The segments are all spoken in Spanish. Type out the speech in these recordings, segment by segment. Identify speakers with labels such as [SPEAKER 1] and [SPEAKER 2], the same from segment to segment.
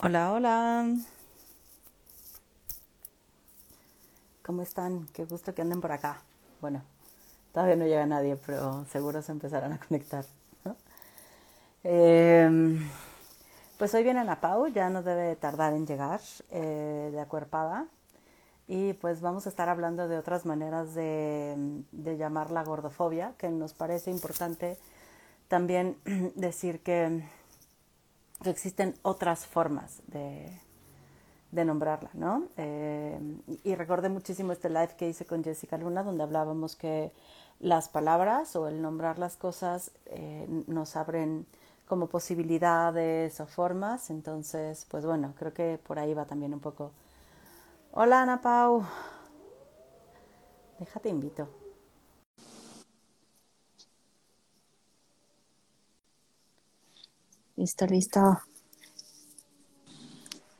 [SPEAKER 1] Hola, hola. ¿Cómo están? Qué gusto que anden por acá. Bueno, todavía no llega nadie, pero seguro se empezarán a conectar. Eh, pues hoy viene la Pau, ya no debe tardar en llegar eh, de acuerpada. Y pues vamos a estar hablando de otras maneras de llamar la gordofobia, que nos parece importante también decir que, que existen otras formas de, de nombrarla, ¿no? Eh, y recordé muchísimo este live que hice con Jessica Luna, donde hablábamos que las palabras o el nombrar las cosas eh, nos abren como posibilidades o formas, entonces, pues bueno, creo que por ahí va también un poco. Hola Ana Pau, déjate invito. Listo, listo.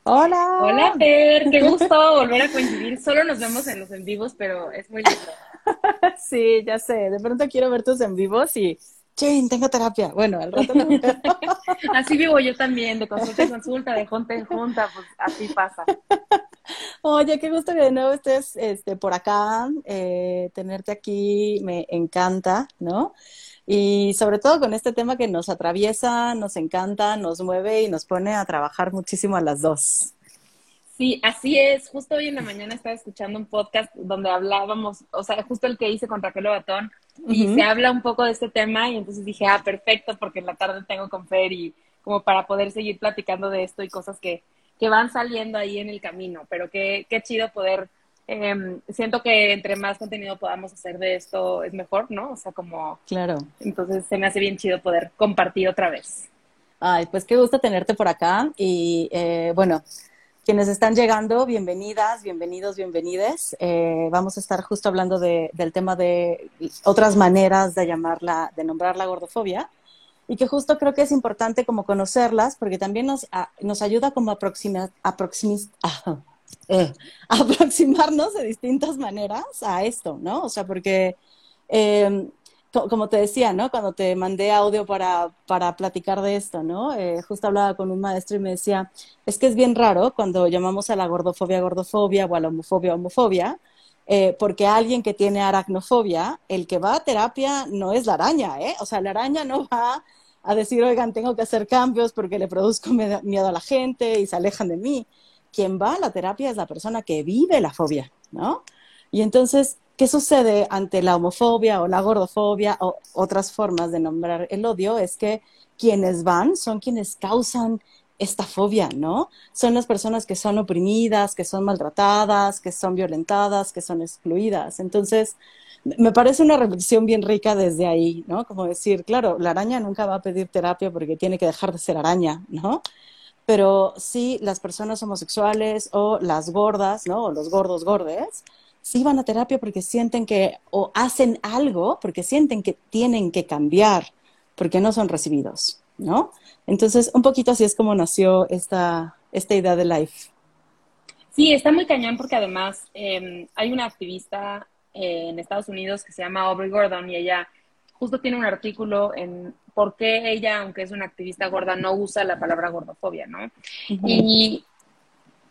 [SPEAKER 1] Hola.
[SPEAKER 2] Hola, Fer, qué gusto volver a coincidir. Solo nos vemos en los en vivos, pero es muy lindo.
[SPEAKER 1] sí, ya sé. De pronto quiero ver tus en vivos y, chin, tengo terapia. Bueno, al rato no
[SPEAKER 2] Así vivo yo también, de consulta en consulta, de junta en junta, pues así pasa.
[SPEAKER 1] Oye, qué gusto que de nuevo estés este, por acá. Eh, tenerte aquí me encanta, ¿no? Y sobre todo con este tema que nos atraviesa, nos encanta, nos mueve y nos pone a trabajar muchísimo a las dos.
[SPEAKER 2] Sí, así es. Justo hoy en la mañana estaba escuchando un podcast donde hablábamos, o sea, justo el que hice con Raquel Batón, y se habla un poco de este tema y entonces dije, ah, perfecto, porque en la tarde tengo con Fer y como para poder seguir platicando de esto y cosas que, que van saliendo ahí en el camino, pero qué, qué chido poder eh, siento que entre más contenido podamos hacer de esto es mejor, ¿no? O sea, como...
[SPEAKER 1] Claro.
[SPEAKER 2] Entonces se me hace bien chido poder compartir otra vez.
[SPEAKER 1] Ay, pues qué gusto tenerte por acá. Y eh, bueno, quienes están llegando, bienvenidas, bienvenidos, bienvenides. Eh, vamos a estar justo hablando de, del tema de otras maneras de llamarla, de nombrar la gordofobia. Y que justo creo que es importante como conocerlas, porque también nos, a, nos ayuda como a aproximar, aproximar, eh, aproximarnos de distintas maneras a esto, ¿no? O sea, porque, eh, como te decía, ¿no? Cuando te mandé audio para, para platicar de esto, ¿no? Eh, justo hablaba con un maestro y me decía, es que es bien raro cuando llamamos a la gordofobia gordofobia o a la homofobia homofobia, eh, porque alguien que tiene aracnofobia, el que va a terapia no es la araña, ¿eh? O sea, la araña no va a decir, oigan, tengo que hacer cambios porque le produzco miedo a la gente y se alejan de mí quien va a la terapia es la persona que vive la fobia, ¿no? Y entonces, ¿qué sucede ante la homofobia o la gordofobia o otras formas de nombrar el odio? Es que quienes van son quienes causan esta fobia, ¿no? Son las personas que son oprimidas, que son maltratadas, que son violentadas, que son excluidas. Entonces, me parece una reflexión bien rica desde ahí, ¿no? Como decir, claro, la araña nunca va a pedir terapia porque tiene que dejar de ser araña, ¿no? Pero sí las personas homosexuales o las gordas, ¿no? O los gordos gordes, sí van a terapia porque sienten que, o hacen algo porque sienten que tienen que cambiar, porque no son recibidos, ¿no? Entonces, un poquito así es como nació esta, esta idea de Life.
[SPEAKER 2] Sí, está muy cañón porque además eh, hay una activista eh, en Estados Unidos que se llama Aubrey Gordon y ella justo tiene un artículo en por qué ella, aunque es una activista gorda, no usa la palabra gordofobia, ¿no? Uh -huh. Y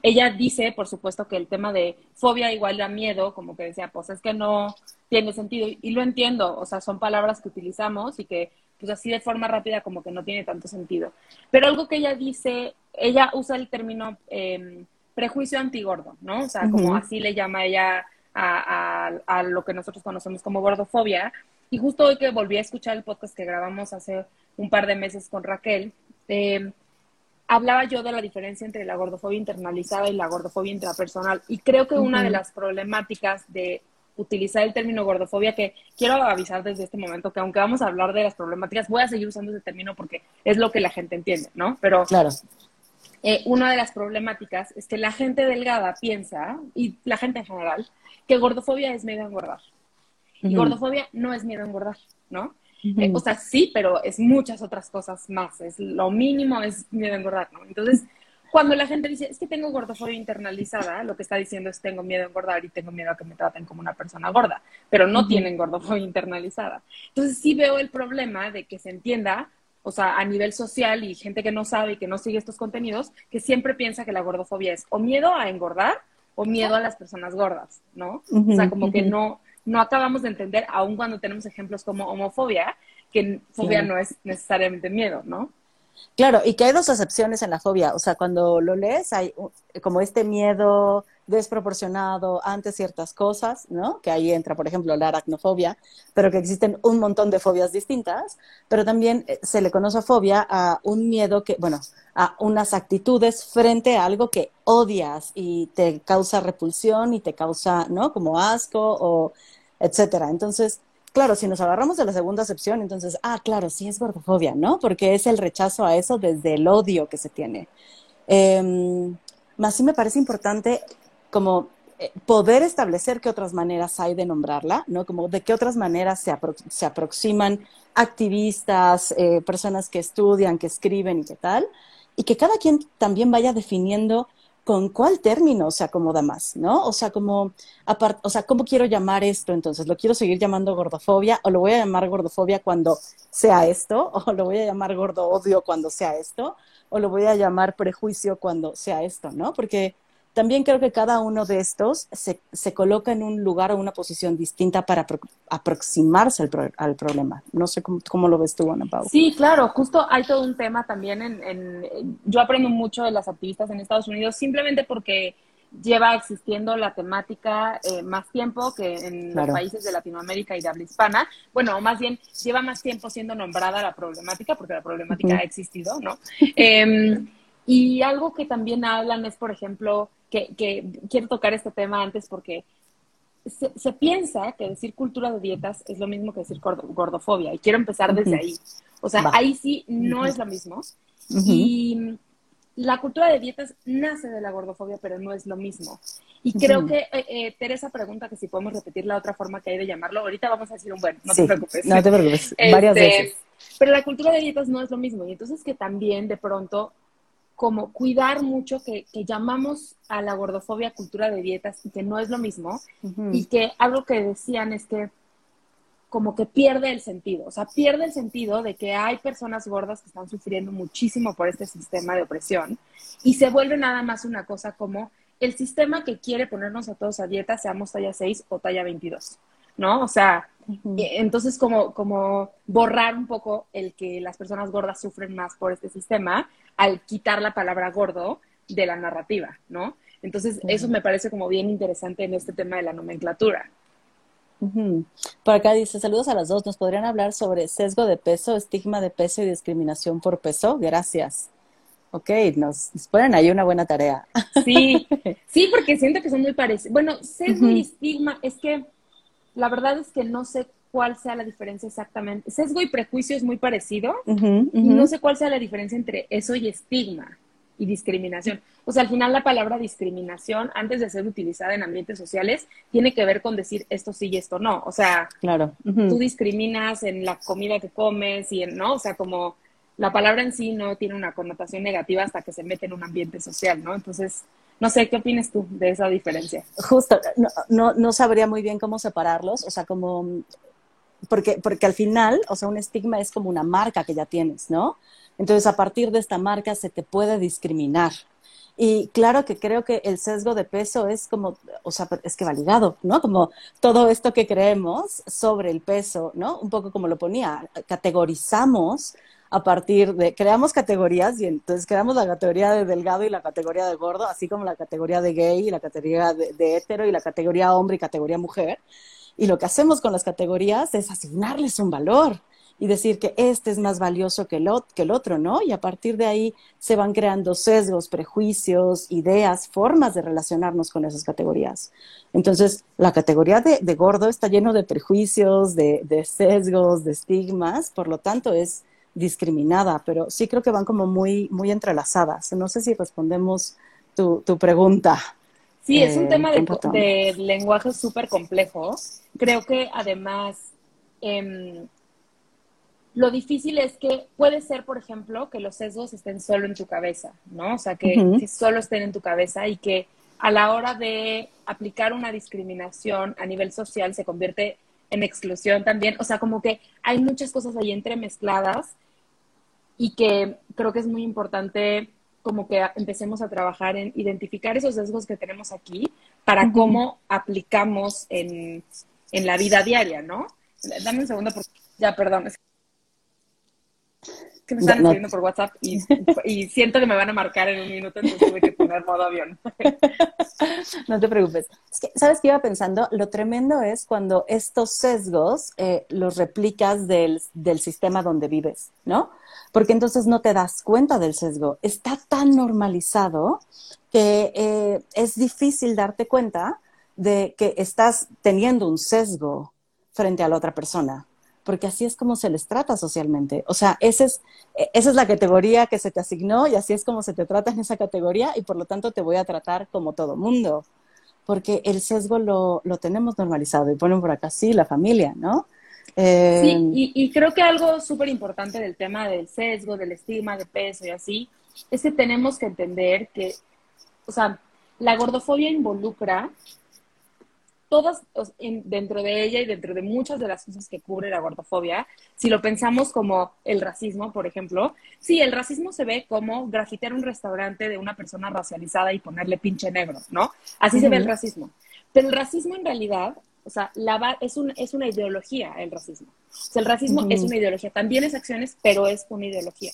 [SPEAKER 2] ella dice, por supuesto, que el tema de fobia igual a miedo, como que decía, pues es que no tiene sentido. Y lo entiendo, o sea, son palabras que utilizamos y que, pues así de forma rápida, como que no tiene tanto sentido. Pero algo que ella dice, ella usa el término eh, prejuicio antigordo, ¿no? O sea, uh -huh. como así le llama ella a, a, a lo que nosotros conocemos como gordofobia. Y justo hoy que volví a escuchar el podcast que grabamos hace un par de meses con Raquel, eh, hablaba yo de la diferencia entre la gordofobia internalizada y la gordofobia intrapersonal. Y creo que uh -huh. una de las problemáticas de utilizar el término gordofobia, que quiero avisar desde este momento que aunque vamos a hablar de las problemáticas, voy a seguir usando ese término porque es lo que la gente entiende, ¿no? Pero
[SPEAKER 1] claro.
[SPEAKER 2] Eh, una de las problemáticas es que la gente delgada piensa, y la gente en general, que gordofobia es miedo a engordar. Y gordofobia no es miedo a engordar, ¿no? Uh -huh. eh, o sea, sí, pero es muchas otras cosas más. Es lo mínimo es miedo a engordar, ¿no? Entonces, cuando la gente dice, es que tengo gordofobia internalizada, lo que está diciendo es tengo miedo a engordar y tengo miedo a que me traten como una persona gorda, pero no uh -huh. tienen gordofobia internalizada. Entonces, sí veo el problema de que se entienda, o sea, a nivel social y gente que no sabe y que no sigue estos contenidos, que siempre piensa que la gordofobia es o miedo a engordar o miedo a las personas gordas, ¿no? o sea, como que no, no acabamos de entender, aun cuando tenemos ejemplos como homofobia, que fobia no es necesariamente miedo, ¿no?
[SPEAKER 1] Claro, y que hay dos acepciones en la fobia. O sea, cuando lo lees hay como este miedo desproporcionado ante ciertas cosas, ¿no? Que ahí entra, por ejemplo, la aracnofobia, pero que existen un montón de fobias distintas, pero también eh, se le conoce fobia a un miedo que, bueno, a unas actitudes frente a algo que odias y te causa repulsión y te causa, ¿no? Como asco o etcétera. Entonces, claro, si nos agarramos de la segunda acepción, entonces, ah, claro, sí es gordofobia, ¿no? Porque es el rechazo a eso desde el odio que se tiene. Eh, sí me parece importante como eh, poder establecer qué otras maneras hay de nombrarla, ¿no? Como de qué otras maneras se, se aproximan activistas, eh, personas que estudian, que escriben y qué tal, y que cada quien también vaya definiendo con cuál término se acomoda más, ¿no? O sea, como, o sea, ¿cómo quiero llamar esto? Entonces, ¿lo quiero seguir llamando gordofobia o lo voy a llamar gordofobia cuando sea esto? ¿O lo voy a llamar gordo odio cuando sea esto? ¿O lo voy a llamar prejuicio cuando sea esto, ¿no? Porque también creo que cada uno de estos se, se coloca en un lugar o una posición distinta para aproximarse al, al, problema. No sé cómo, lo ves tú, Ana Pau.
[SPEAKER 2] Sí, claro, justo hay todo un tema también en, en, Yo aprendo mucho de las activistas en Estados Unidos simplemente porque lleva existiendo la temática eh, más tiempo que en los países de Latinoamérica y de habla hispana. Bueno, más bien lleva más tiempo siendo nombrada la problemática, porque la problemática ha existido, ¿no? Em, y algo que también hablan es, por ejemplo, que, quiero tocar este tema antes porque se, piensa que decir cultura de dietas es lo mismo que decir gordofobia y quiero empezar desde ahí. O sea, ahí sí no es lo mismo. Y la cultura de dietas nace de la gordofobia, pero no es lo mismo. Y creo que eh, eh, Teresa pregunta que si podemos repetir la otra forma que hay de llamarlo. Ahorita vamos a decir un bueno, no te preocupes.
[SPEAKER 1] No te preocupes, varias este, veces.
[SPEAKER 2] Pero la cultura de dietas no es lo mismo. Y entonces que también de pronto como cuidar mucho que, llamamos a la gordofobia cultura de dietas y que no es lo mismo y que algo que decían es que como que pierde el sentido, o sea, pierde el sentido de que hay personas gordas que están sufriendo muchísimo por este sistema de opresión y se vuelve nada más una cosa como el sistema que quiere ponernos a todos a dieta, seamos talla 6 o talla 22, ¿no? O sea, entonces como, como borrar un poco el que las personas gordas sufren más por este sistema al quitar la palabra gordo de la narrativa, ¿no? Entonces, eso me parece como bien interesante en este tema de la nomenclatura.
[SPEAKER 1] Por acá dice, saludos a las dos, ¿nos podrían hablar sobre sesgo de peso, estigma de peso y discriminación por peso? Gracias. Ok, nos, ponen ahí una buena tarea.
[SPEAKER 2] Sí, sí, porque siento que son muy parecidos. Bueno, sesgo y estigma, es que la verdad es que no sé cuál sea la diferencia exactamente. Sesgo y prejuicio es muy parecido y no sé cuál sea la diferencia entre eso y estigma y discriminación. O sea, al final la palabra discriminación, antes de ser utilizada en ambientes sociales, tiene que ver con decir esto sí y esto no. O sea,
[SPEAKER 1] claro.
[SPEAKER 2] tú discriminas en la comida que comes y en, ¿no? O sea, como la palabra en sí no tiene una connotación negativa hasta que se mete en un ambiente social, ¿no? Entonces, no sé, ¿qué opinas tú de esa diferencia?
[SPEAKER 1] Justo, no, no, no sabría muy bien cómo separarlos, o sea, como porque, porque al final, o sea, un estigma es como una marca que ya tienes, ¿no? Entonces, a partir de esta marca se te puede discriminar. Y claro que creo que el sesgo de peso es como, o sea, es que validado, ¿no? Como todo esto que creemos sobre el peso, ¿no? Un poco como lo ponía, categorizamos a partir de, creamos categorías y entonces creamos la categoría de delgado y la categoría de gordo, así como la categoría de gay y la categoría de, de hetero y la categoría hombre y categoría mujer. Y lo que hacemos con las categorías es asignarles un valor y decir que este es más valioso que el, otro, ¿no? Y a partir de ahí se van creando sesgos, prejuicios, ideas, formas de relacionarnos con esas categorías. Entonces, la categoría de, gordo está lleno de prejuicios, de, sesgos, de estigmas, por lo tanto es discriminada, pero sí creo que van como muy, muy entrelazadas. No sé si respondemos tu, tu pregunta.
[SPEAKER 2] Sí, es un eh, tema de, lenguaje súper complejo. Creo que además em, lo difícil es que puede ser, por ejemplo, que los sesgos estén solo en tu cabeza, ¿no? O sea, que, solo estén en tu cabeza y que a la hora de aplicar una discriminación a nivel social se convierte en exclusión también. O sea, como que hay muchas cosas ahí entremezcladas y que creo que es muy importante como que empecemos a trabajar en identificar esos sesgos que tenemos aquí para cómo aplicamos en, en, la vida diaria, ¿no? Dame un segundo porque ya, perdón, que me están escribiendo por WhatsApp y, y, siento que me van a marcar en un minuto, entonces tuve que poner modo avión.
[SPEAKER 1] No te preocupes. Es que, ¿sabes qué iba pensando? Lo tremendo es cuando estos sesgos eh, los replicas del, del sistema donde vives, ¿no? Porque entonces no te das cuenta del sesgo. Está tan normalizado que eh, es difícil darte cuenta de que estás teniendo un sesgo frente a la otra persona porque así es como se les trata socialmente. O sea, ese es, e, esa es la categoría que se te asignó y así es como se te trata en esa categoría y por lo tanto te voy a tratar como todo mundo, porque el sesgo lo, lo tenemos normalizado y ponen por acá, sí, la familia, ¿no?
[SPEAKER 2] Eh, sí, y, y creo que algo súper importante del tema del sesgo, del estigma de peso y así, es que tenemos que entender que, o sea, la gordofobia involucra todas dentro de ella y dentro de muchas de las cosas que cubre la gordofobia, si lo pensamos como el racismo, por ejemplo, sí, el racismo se ve como grafitear un restaurante de una persona racializada y ponerle pinche negro, ¿no? Así se ve el racismo. Pero el racismo en realidad, o sea, la, es, un, es una ideología el racismo. O sea, el racismo es una ideología, también es acciones, pero es una ideología.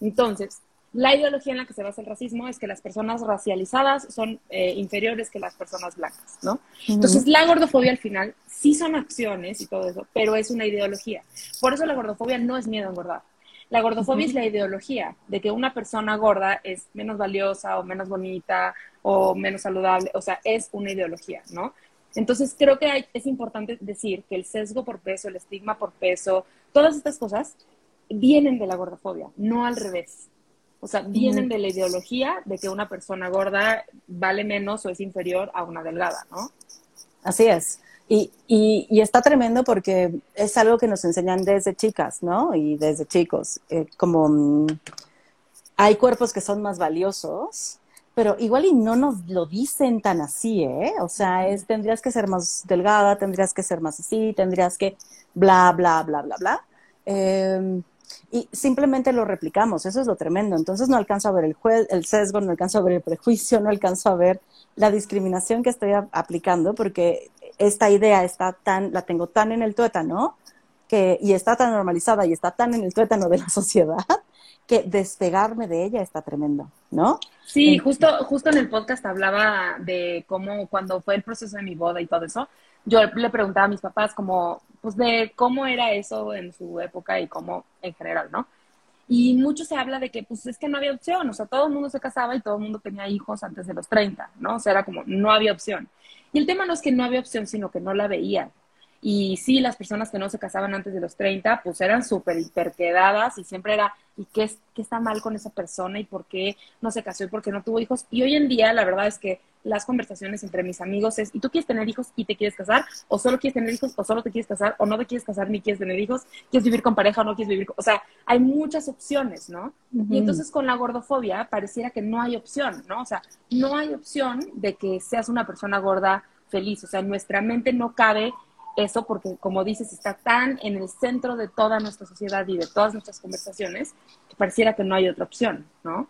[SPEAKER 2] Entonces, la ideología en la que se basa el racismo es que las personas racializadas son eh, inferiores que las personas blancas, ¿no? Entonces, la gordofobia al final sí son acciones y todo eso, pero es una ideología. Por eso la gordofobia no es miedo a engordar. La gordofobia es la ideología de que una persona gorda es menos valiosa o menos bonita o menos saludable, o sea, es una ideología, ¿no? Entonces, creo que es importante decir que el sesgo por peso, el estigma por peso, todas estas cosas vienen de la gordofobia, no al revés. O sea, vienen de la ideología de que una persona gorda vale menos o es inferior a una delgada, ¿no?
[SPEAKER 1] Así es. Y, y, está tremendo porque es algo que nos enseñan desde chicas, ¿no? Y desde chicos. Eh, como mm, hay cuerpos que son más valiosos, pero igual y no nos lo dicen tan así, ¿eh? O sea, es, tendrías que ser más delgada, tendrías que ser más así, tendrías que bla, bla, bla, bla, bla. Eh, y simplemente lo replicamos, eso es lo tremendo. Entonces no alcanzo a ver el, el sesgo, no alcanzo a ver el prejuicio, no alcanzo a ver la discriminación que estoy aplicando, porque esta idea está tan, la tengo tan en el tuétano, que, y está tan normalizada y está tan en el tuétano de la sociedad, que despegarme de ella está tremendo, ¿no?
[SPEAKER 2] Sí, justo, justo en el podcast hablaba de cómo cuando fue el proceso de mi boda y todo eso, yo le preguntaba a mis papás como, pues de cómo era eso en su época y cómo en general, ¿no? Y mucho se habla de que, pues es que no había opción, o sea, todo el mundo se casaba y todo el mundo tenía hijos antes de los 30, ¿no? O sea, era como, no había opción. Y el tema no es que no había opción, sino que no la veía. Y sí, las personas que no se casaban antes de los 30, pues eran súper hiperquedadas y siempre era, ¿y qué, qué está mal con esa persona? ¿Y por qué no se casó y por qué no tuvo hijos? Y hoy en día, la verdad es que las conversaciones entre mis amigos es, ¿y tú quieres tener hijos y te quieres casar? ¿O solo quieres tener hijos o solo te quieres casar? ¿O no te quieres casar ni quieres tener hijos? ¿Quieres vivir con pareja o no quieres vivir con... O sea, hay muchas opciones, ¿no? Y entonces con la gordofobia pareciera que no hay opción, ¿no? O sea, no hay opción de que seas una persona gorda feliz. O sea, en nuestra mente no cabe eso porque, como dices, está tan en el centro de toda nuestra sociedad y de todas nuestras conversaciones que pareciera que no hay otra opción, ¿no?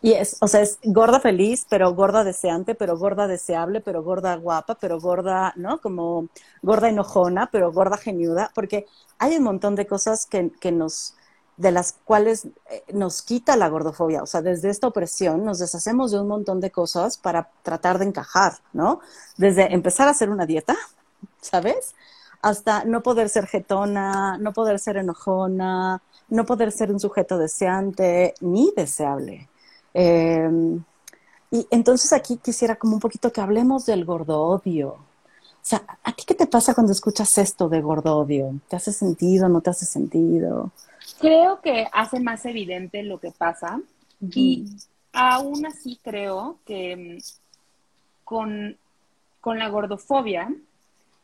[SPEAKER 1] Y es, o sea, es gorda feliz, pero gorda deseante, pero gorda deseable, pero gorda guapa, pero gorda, ¿no? Como gorda enojona, pero gorda geniuda, porque hay un montón de cosas que, que nos, de las cuales eh, nos quita la gordofobia. O sea, desde esta opresión nos deshacemos de un montón de cosas para tratar de encajar, ¿no? Desde empezar a hacer una dieta, ¿sabes? Hasta no poder ser jetona, no poder ser enojona, no poder ser un sujeto deseante ni deseable. Em, y entonces aquí quisiera como un poquito que hablemos del gordo odio. O sea, ¿a ti qué te pasa cuando escuchas esto de gordo odio? ¿Te hace sentido? ¿No te hace sentido?
[SPEAKER 2] Creo que hace más evidente lo que pasa y aún así creo que mm, con, con la gordofobia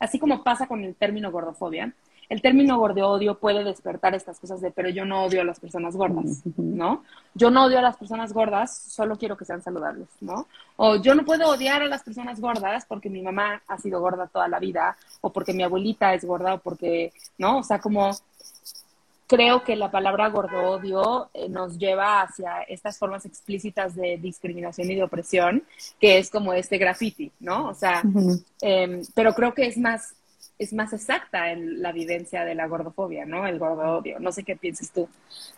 [SPEAKER 2] así como pasa con el término gordofobia, el término odio puede despertar estas cosas de, pero yo no odio a las personas gordas, ¿no? Yo no odio a las personas gordas, solo quiero que sean saludables, ¿no? O yo no puedo odiar a las personas gordas porque mi mamá ha sido gorda toda la vida, o porque mi abuelita es gorda, o porque, ¿no? O sea, como creo que la palabra gordo eh, nos lleva hacia estas formas explícitas de discriminación y de opresión, que es como este graffiti, ¿no? O sea, em, pero creo que es más, es más exacta en la vivencia de la gordofobia, ¿no? El gordo odio. No sé qué piensas tú.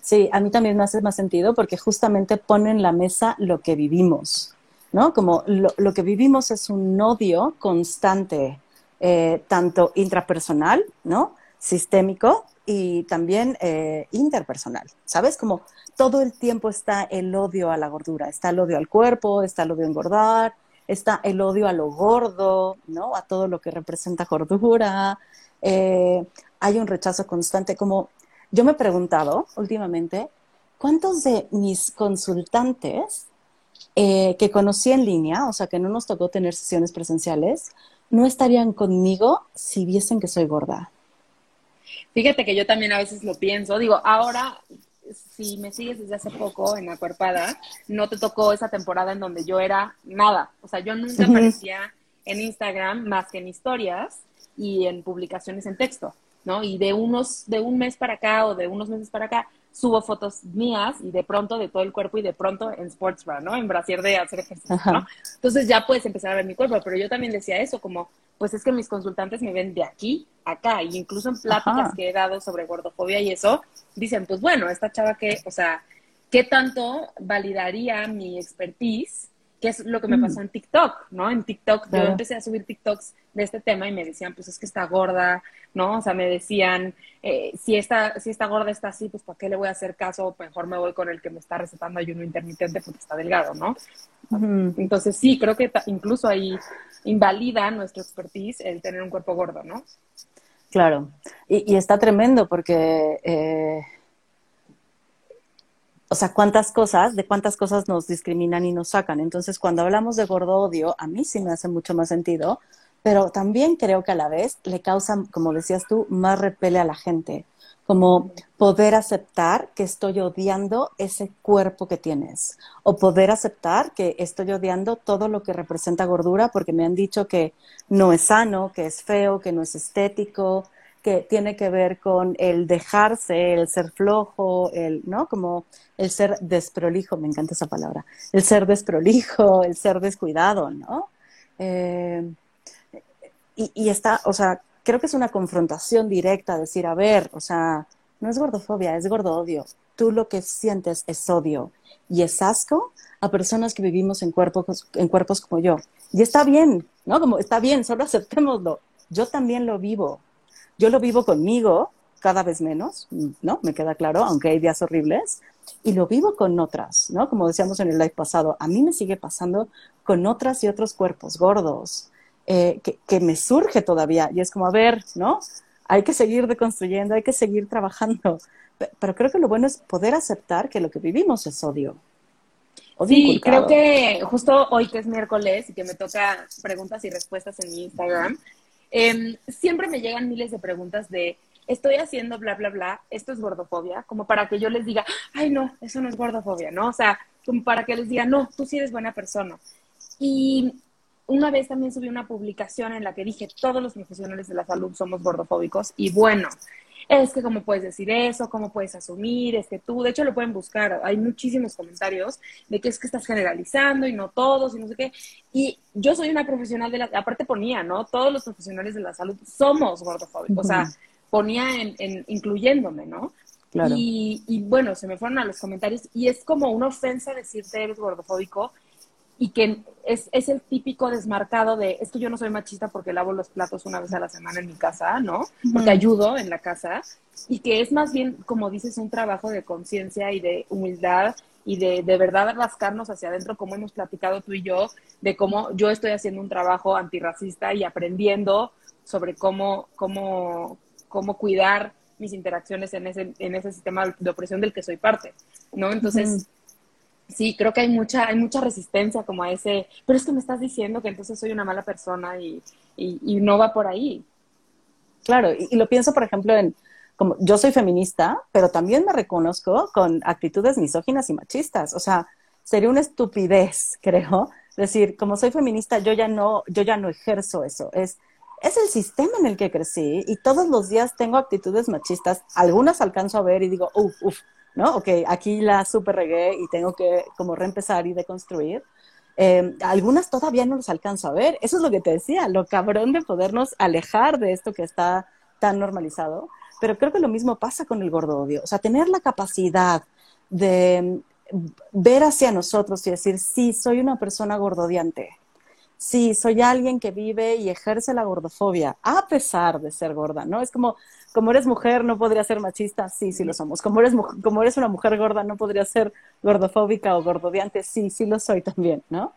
[SPEAKER 1] Sí, a mí también me hace más sentido porque justamente pone en la mesa lo que vivimos, ¿no? Como lo, que vivimos es un odio constante, eh, tanto intrapersonal, ¿no? Sistémico, y también eh, interpersonal, ¿sabes? Como todo el tiempo está el odio a la gordura, está el odio al cuerpo, está el odio a engordar, está el odio a lo gordo, ¿no? A todo lo que representa gordura. Eh, hay un rechazo constante, como yo me he preguntado últimamente, ¿cuántos de mis consultantes eh, que conocí en línea, o sea, que no nos tocó tener sesiones presenciales, no estarían conmigo si viesen que soy gorda?
[SPEAKER 2] Fíjate que yo también a veces lo pienso. Digo, ahora, si me sigues desde hace poco en Acuerpada, no te tocó esa temporada en donde yo era nada. O sea, yo nunca aparecía en Instagram más que en historias y en publicaciones en texto, ¿no? Y de unos, de un mes para acá o de unos meses para acá, subo fotos mías y de pronto de todo el cuerpo y de pronto en sportsbra, ¿no? En brasier de hacer ejercicio, ¿no? Entonces ya puedes empezar a ver mi cuerpo, pero yo también decía eso, como, pues es que mis consultantes me ven de aquí a acá, y incluso en pláticas que he dado sobre gordofobia y eso, dicen, pues bueno, esta chava que, o sea, ¿qué tanto validaría mi expertise que es lo que me pasó mm. en TikTok, ¿no? En TikTok, yo empecé a subir TikToks de este tema y me decían, pues es que está gorda, ¿no? O sea, me decían, eh, si, esta, si esta gorda está así, pues ¿para qué le voy a hacer caso? Mejor me voy con el que me está recetando ayuno intermitente porque está delgado, ¿no? Entonces sí, creo que incluso ahí invalida nuestro expertise el tener un cuerpo gordo, ¿no?
[SPEAKER 1] Claro, y, y está tremendo porque... Eh o sea, cuántas cosas, de cuántas cosas nos discriminan y nos sacan. Entonces, cuando hablamos de gordo odio, a mí sí me hace mucho más sentido, pero también creo que a la vez le causa, como decías tú, más repele a la gente, como poder aceptar que estoy odiando ese cuerpo que tienes, o poder aceptar que estoy odiando todo lo que representa gordura porque me han dicho que no es sano, que es feo, que no es estético, que tiene que ver con el dejarse, el ser flojo, el, ¿no? Como el ser desprolijo, me encanta esa palabra, el ser desprolijo, el ser descuidado, ¿no? Eh, y, y, está, o sea, creo que es una confrontación directa, decir, a ver, o sea, no es gordofobia, es gordo odio. Tú lo que sientes es odio y es asco a personas que vivimos en cuerpos, en cuerpos como yo. Y está bien, ¿no? Como está bien, solo aceptémoslo. Yo también lo vivo, yo lo vivo conmigo cada vez menos, ¿no? Me queda claro, aunque hay días horribles, y lo vivo con otras, ¿no? Como decíamos en el live pasado, a mí me sigue pasando con otras y otros cuerpos gordos, eh, que, me surge todavía, y es como, a ver, ¿no? Hay que seguir deconstruyendo, hay que seguir trabajando, pero creo que lo bueno es poder aceptar que lo que vivimos es odio.
[SPEAKER 2] sí, creo que justo hoy que es miércoles y que me toca preguntas y respuestas en mi Instagram, Em, siempre me llegan miles de preguntas de, estoy haciendo bla, bla, bla, esto es gordofobia, como para que yo les diga, ay, no, eso no es gordofobia, ¿no? O sea, como para que les diga, no, tú sí eres buena persona. Y una vez también subí una publicación en la que dije, todos los profesionales de la salud somos gordofóbicos y bueno, es que cómo puedes decir eso, cómo puedes asumir, es que tú, de hecho lo pueden buscar, hay muchísimos comentarios de que es que estás generalizando y no todos y no sé qué. Y yo soy una profesional de la, aparte ponía, ¿no? Todos los profesionales de la salud somos gordofóbicos, o sea, ponía en, incluyéndome, ¿no? Claro. Y, y bueno, se me fueron a los comentarios y es como una ofensa decirte eres gordofóbico y que es, es, el típico desmarcado de, es que yo no soy machista porque lavo los platos una vez a la semana en mi casa, ¿no? Porque ayudo en la casa, y que es más bien, como dices, un trabajo de conciencia y de humildad y de, de verdad rascarnos hacia adentro, como hemos platicado tú y yo, de cómo yo estoy haciendo un trabajo antirracista y aprendiendo sobre cómo, cómo, cómo cuidar mis interacciones en ese, en ese sistema de opresión del que soy parte, ¿no? Entonces, sí, creo que hay mucha, hay mucha resistencia como a ese, pero es que me estás diciendo que entonces soy una mala persona y, y, no va por ahí.
[SPEAKER 1] Claro, y, lo pienso, por ejemplo, en como yo soy feminista, pero también me reconozco con actitudes misóginas y machistas. O sea, sería una estupidez, creo, decir, como soy feminista, yo ya no, yo ya no ejerzo eso. Es es el sistema en el que crecí y todos los días tengo actitudes machistas. Algunas alcanzo a ver y digo, uff, uff, ¿no? Ok, aquí la super regué y tengo que como reempezar y deconstruir. Eh, algunas todavía no los alcanzo a ver. Eso es lo que te decía, lo cabrón de podernos alejar de esto que está tan normalizado. Pero creo que lo mismo pasa con el gordo odio. O sea, tener la capacidad de ver hacia nosotros y decir, sí, soy una persona gordodiante. Sí, soy alguien que vive y ejerce la gordofobia, a pesar de ser gorda, ¿no? Es como, como eres mujer, no podría ser machista, sí, sí lo somos. Como eres, como eres una mujer gorda, no podría ser gordofóbica o gordodiante, sí, sí lo soy también, ¿no?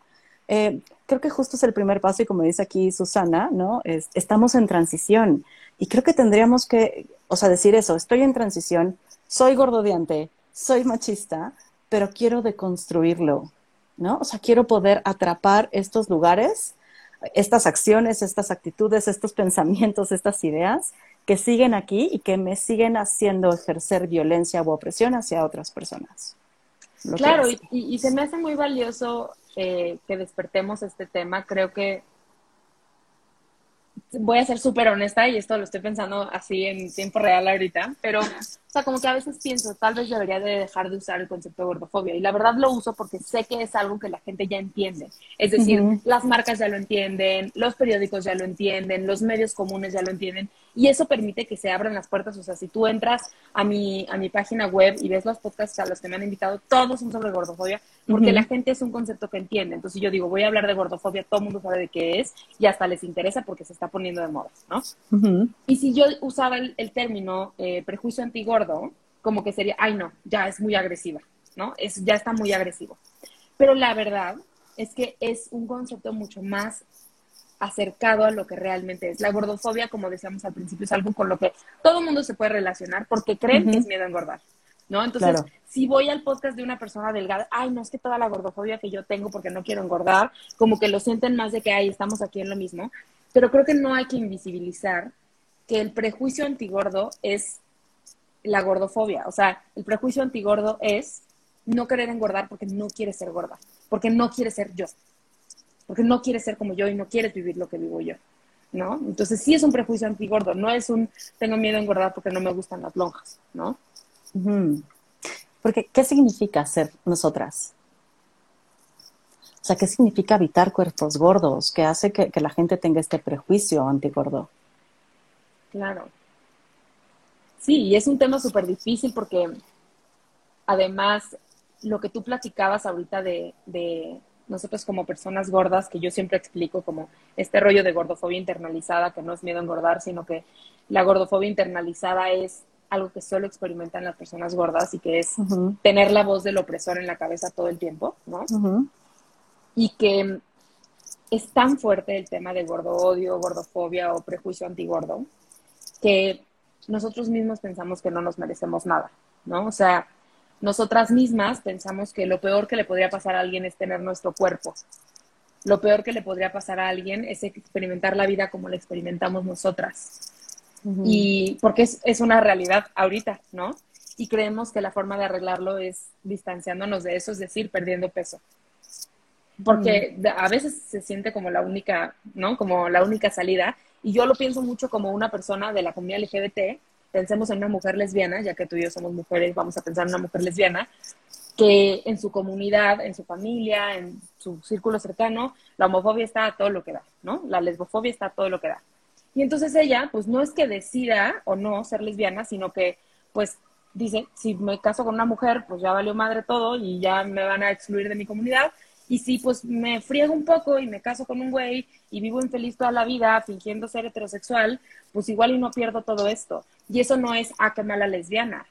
[SPEAKER 1] Eh, creo que justo es el primer paso y como dice aquí Susana, ¿no? estamos en transición y creo que tendríamos que, o sea, decir eso, estoy en transición, soy gordodiante, soy machista, pero quiero deconstruirlo, ¿no? O sea, quiero poder atrapar estos lugares, estas acciones, estas actitudes, estos pensamientos, estas ideas que siguen aquí y que me siguen haciendo ejercer violencia o opresión hacia otras personas.
[SPEAKER 2] Claro, y, se me hace muy valioso eh, que despertemos este tema. Creo que voy a ser súper honesta y esto lo estoy pensando así en tiempo real ahorita, pero, o sea, como que a veces pienso, tal vez debería de dejar de usar el concepto de gordofobia y la verdad lo uso porque sé que es algo que la gente ya entiende. Es decir, las marcas ya lo entienden, los periódicos ya lo entienden, los medios comunes ya lo entienden y eso permite que se abran las puertas. O sea, si tú entras a mi, a mi página web y ves los podcasts a los que me han invitado, todos son sobre gordofobia, porque la gente es un concepto que entiende. Entonces yo digo, voy a hablar de gordofobia, todo el mundo sabe de qué es y hasta les interesa porque se está poniendo de moda, ¿no? Y si yo usaba el, término eh, prejuicio antigordo, como que sería, ay no, ya es muy agresiva, ¿no? Es, ya está muy agresivo. Pero la verdad es que es un concepto mucho más acercado a lo que realmente es. La gordofobia, como decíamos al principio, es algo con lo que todo el mundo se puede relacionar porque creen que es miedo a engordar. ¿No? Entonces, si voy al podcast de una persona delgada, ay, no es que toda la gordofobia que yo tengo porque no quiero engordar, como que lo sienten más de que, ay, estamos aquí en lo mismo. Pero creo que no hay que invisibilizar que el prejuicio antigordo es la gordofobia. O sea, el prejuicio antigordo es no querer engordar porque no quieres ser gorda, porque no quieres ser yo porque no quieres ser como yo y no quieres vivir lo que vivo yo, ¿no? Entonces sí es un prejuicio antigordo, no es un tengo miedo a engordar porque no me gustan las lonjas, ¿no?
[SPEAKER 1] Porque, ¿qué significa ser nosotras? O sea, ¿qué significa habitar cuerpos gordos? ¿Qué hace que, que la gente tenga este prejuicio antigordo?
[SPEAKER 2] Claro. Sí, y es un tema súper difícil porque además lo que tú platicabas ahorita de, nosotros como personas gordas, que yo siempre explico como este rollo de gordofobia internalizada, que no es miedo a engordar, sino que la gordofobia internalizada es algo que solo experimentan las personas gordas y que es tener la voz del opresor en la cabeza todo el tiempo, ¿no? Y que es tan fuerte el tema de gordo odio, gordofobia o prejuicio antigordo, que nosotros mismos pensamos que no nos merecemos nada, ¿no? O sea, nosotras mismas pensamos que lo peor que le podría pasar a alguien es tener nuestro cuerpo. Lo peor que le podría pasar a alguien es experimentar la vida como la experimentamos nosotras. Y porque es, una realidad ahorita, ¿no? Y creemos que la forma de arreglarlo es distanciándonos de eso, es decir, perdiendo peso. Porque a veces se siente como la única, ¿no? Como la única salida. Y yo lo pienso mucho como una persona de la comunidad LGBT pensemos en una mujer lesbiana, ya que tú y yo somos mujeres, vamos a pensar en una mujer lesbiana, que en su comunidad, en su familia, en su círculo cercano, la homofobia está a todo lo que da, ¿no? La lesbofobia está a todo lo que da. Y entonces ella, pues no es que decida o no ser lesbiana, sino que, pues, dice, si me caso con una mujer, pues ya valió madre todo y ya me van a excluir de mi comunidad. Y si pues me friego un poco y me caso con un güey y vivo infeliz toda la vida fingiendo ser heterosexual, pues igual y no pierdo todo esto. Y eso no es, ah, qué mala lesbiana,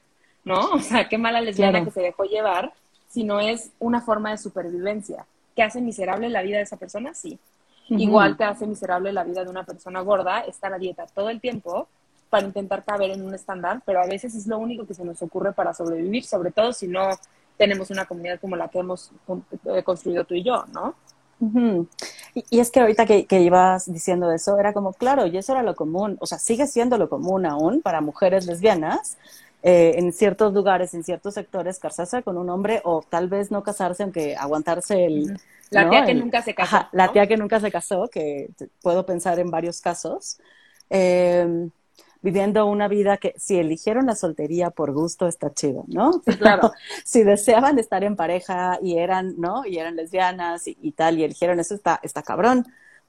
[SPEAKER 2] ¿no? O sea, qué mala lesbiana que se dejó llevar, sino es una forma de supervivencia. ¿Que hace miserable la vida de esa persona? Sí. Igual te hace miserable la vida de una persona gorda estar a dieta todo el tiempo para intentar caber en un estándar, pero a veces es lo único que se nos ocurre para sobrevivir, sobre todo si no tenemos una comunidad como la que hemos eh, construido tú y yo, ¿no?
[SPEAKER 1] y, es que ahorita que, ibas diciendo eso, era como, claro, y eso era lo común, o sea, sigue siendo lo común aún para mujeres lesbianas, eh, en ciertos lugares, en ciertos sectores, casarse con un hombre o tal vez no casarse, aunque aguantarse el...
[SPEAKER 2] La tía que nunca se casó.
[SPEAKER 1] la tía que nunca se casó, que puedo pensar en varios casos. Eh, viviendo una vida que si eligieron la soltería por gusto está chido, ¿no?
[SPEAKER 2] claro.
[SPEAKER 1] si deseaban estar en pareja y eran, ¿no? Y eran lesbianas y, y, tal y eligieron eso está, está cabrón.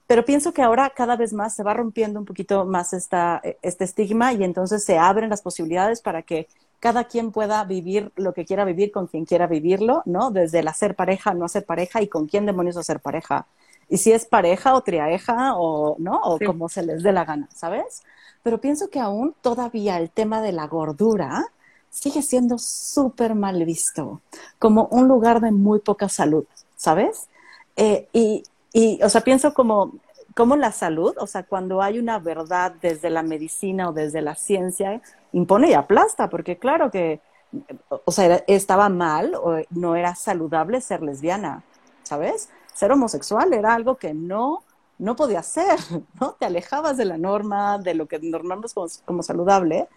[SPEAKER 1] Pero pienso que ahora cada vez más se va rompiendo un poquito más esta, este estigma y entonces se abren las posibilidades para que cada quien pueda vivir lo que quiera vivir con quien quiera vivirlo, ¿no? Desde el hacer pareja, no hacer pareja y con quién demonios hacer pareja. Y si es pareja o triaeja o, ¿no? O como se les dé la gana, ¿sabes? Pero pienso que aún todavía el tema de la gordura sigue siendo súper mal visto, como un lugar de muy poca salud, ¿sabes? Eh, y, y, o sea, pienso como, como la salud, o sea, cuando hay una verdad desde la medicina o desde la ciencia, impone y aplasta, porque claro que, o sea, estaba mal o no era saludable ser lesbiana, ¿sabes? Ser homosexual era algo que no, no podía ser, ¿no? Te alejabas de la norma, de lo que normamos como, como saludable.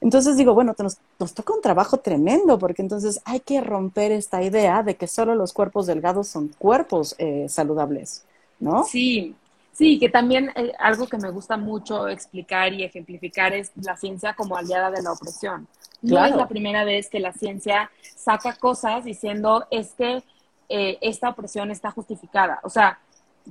[SPEAKER 1] Entonces digo, bueno, nos, nos, toca un trabajo tremendo porque entonces hay que romper esta idea de que solo los cuerpos delgados son cuerpos eh, saludables, ¿no?
[SPEAKER 2] Sí, sí, que también eh, algo que me gusta mucho explicar y ejemplificar es la ciencia como aliada de la opresión. No es la primera vez que la ciencia saca cosas diciendo es que eh, esta opresión está justificada. O sea,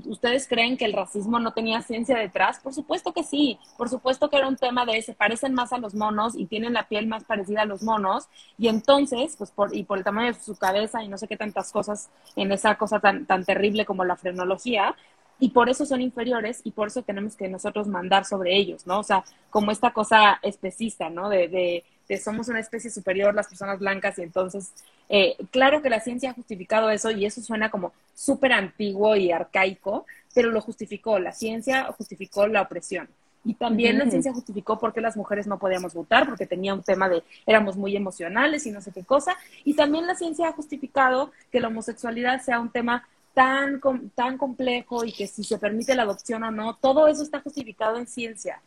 [SPEAKER 2] ¿Ustedes creen que el racismo no tenía ciencia detrás? Por supuesto que sí, por supuesto que era un tema de se parecen más a los monos y tienen la piel más parecida a los monos y entonces, pues por, y por el tamaño de su cabeza y no sé qué tantas cosas en esa cosa tan, tan terrible como la frenología, y por eso son inferiores y por eso tenemos que nosotros mandar sobre ellos, ¿no? O sea, como esta cosa especista, ¿no? De, de, somos una especie superior las personas blancas y entonces, eh, claro que la ciencia ha justificado eso y eso suena como súper antiguo y arcaico, pero lo justificó, la ciencia justificó la opresión. Y también la ciencia justificó por qué las mujeres no podíamos votar, porque tenía un tema de éramos muy emocionales y no sé qué cosa. Y también la ciencia ha justificado que la homosexualidad sea un tema tan, tan complejo y que si se permite la adopción o no, todo eso está justificado en ciencia.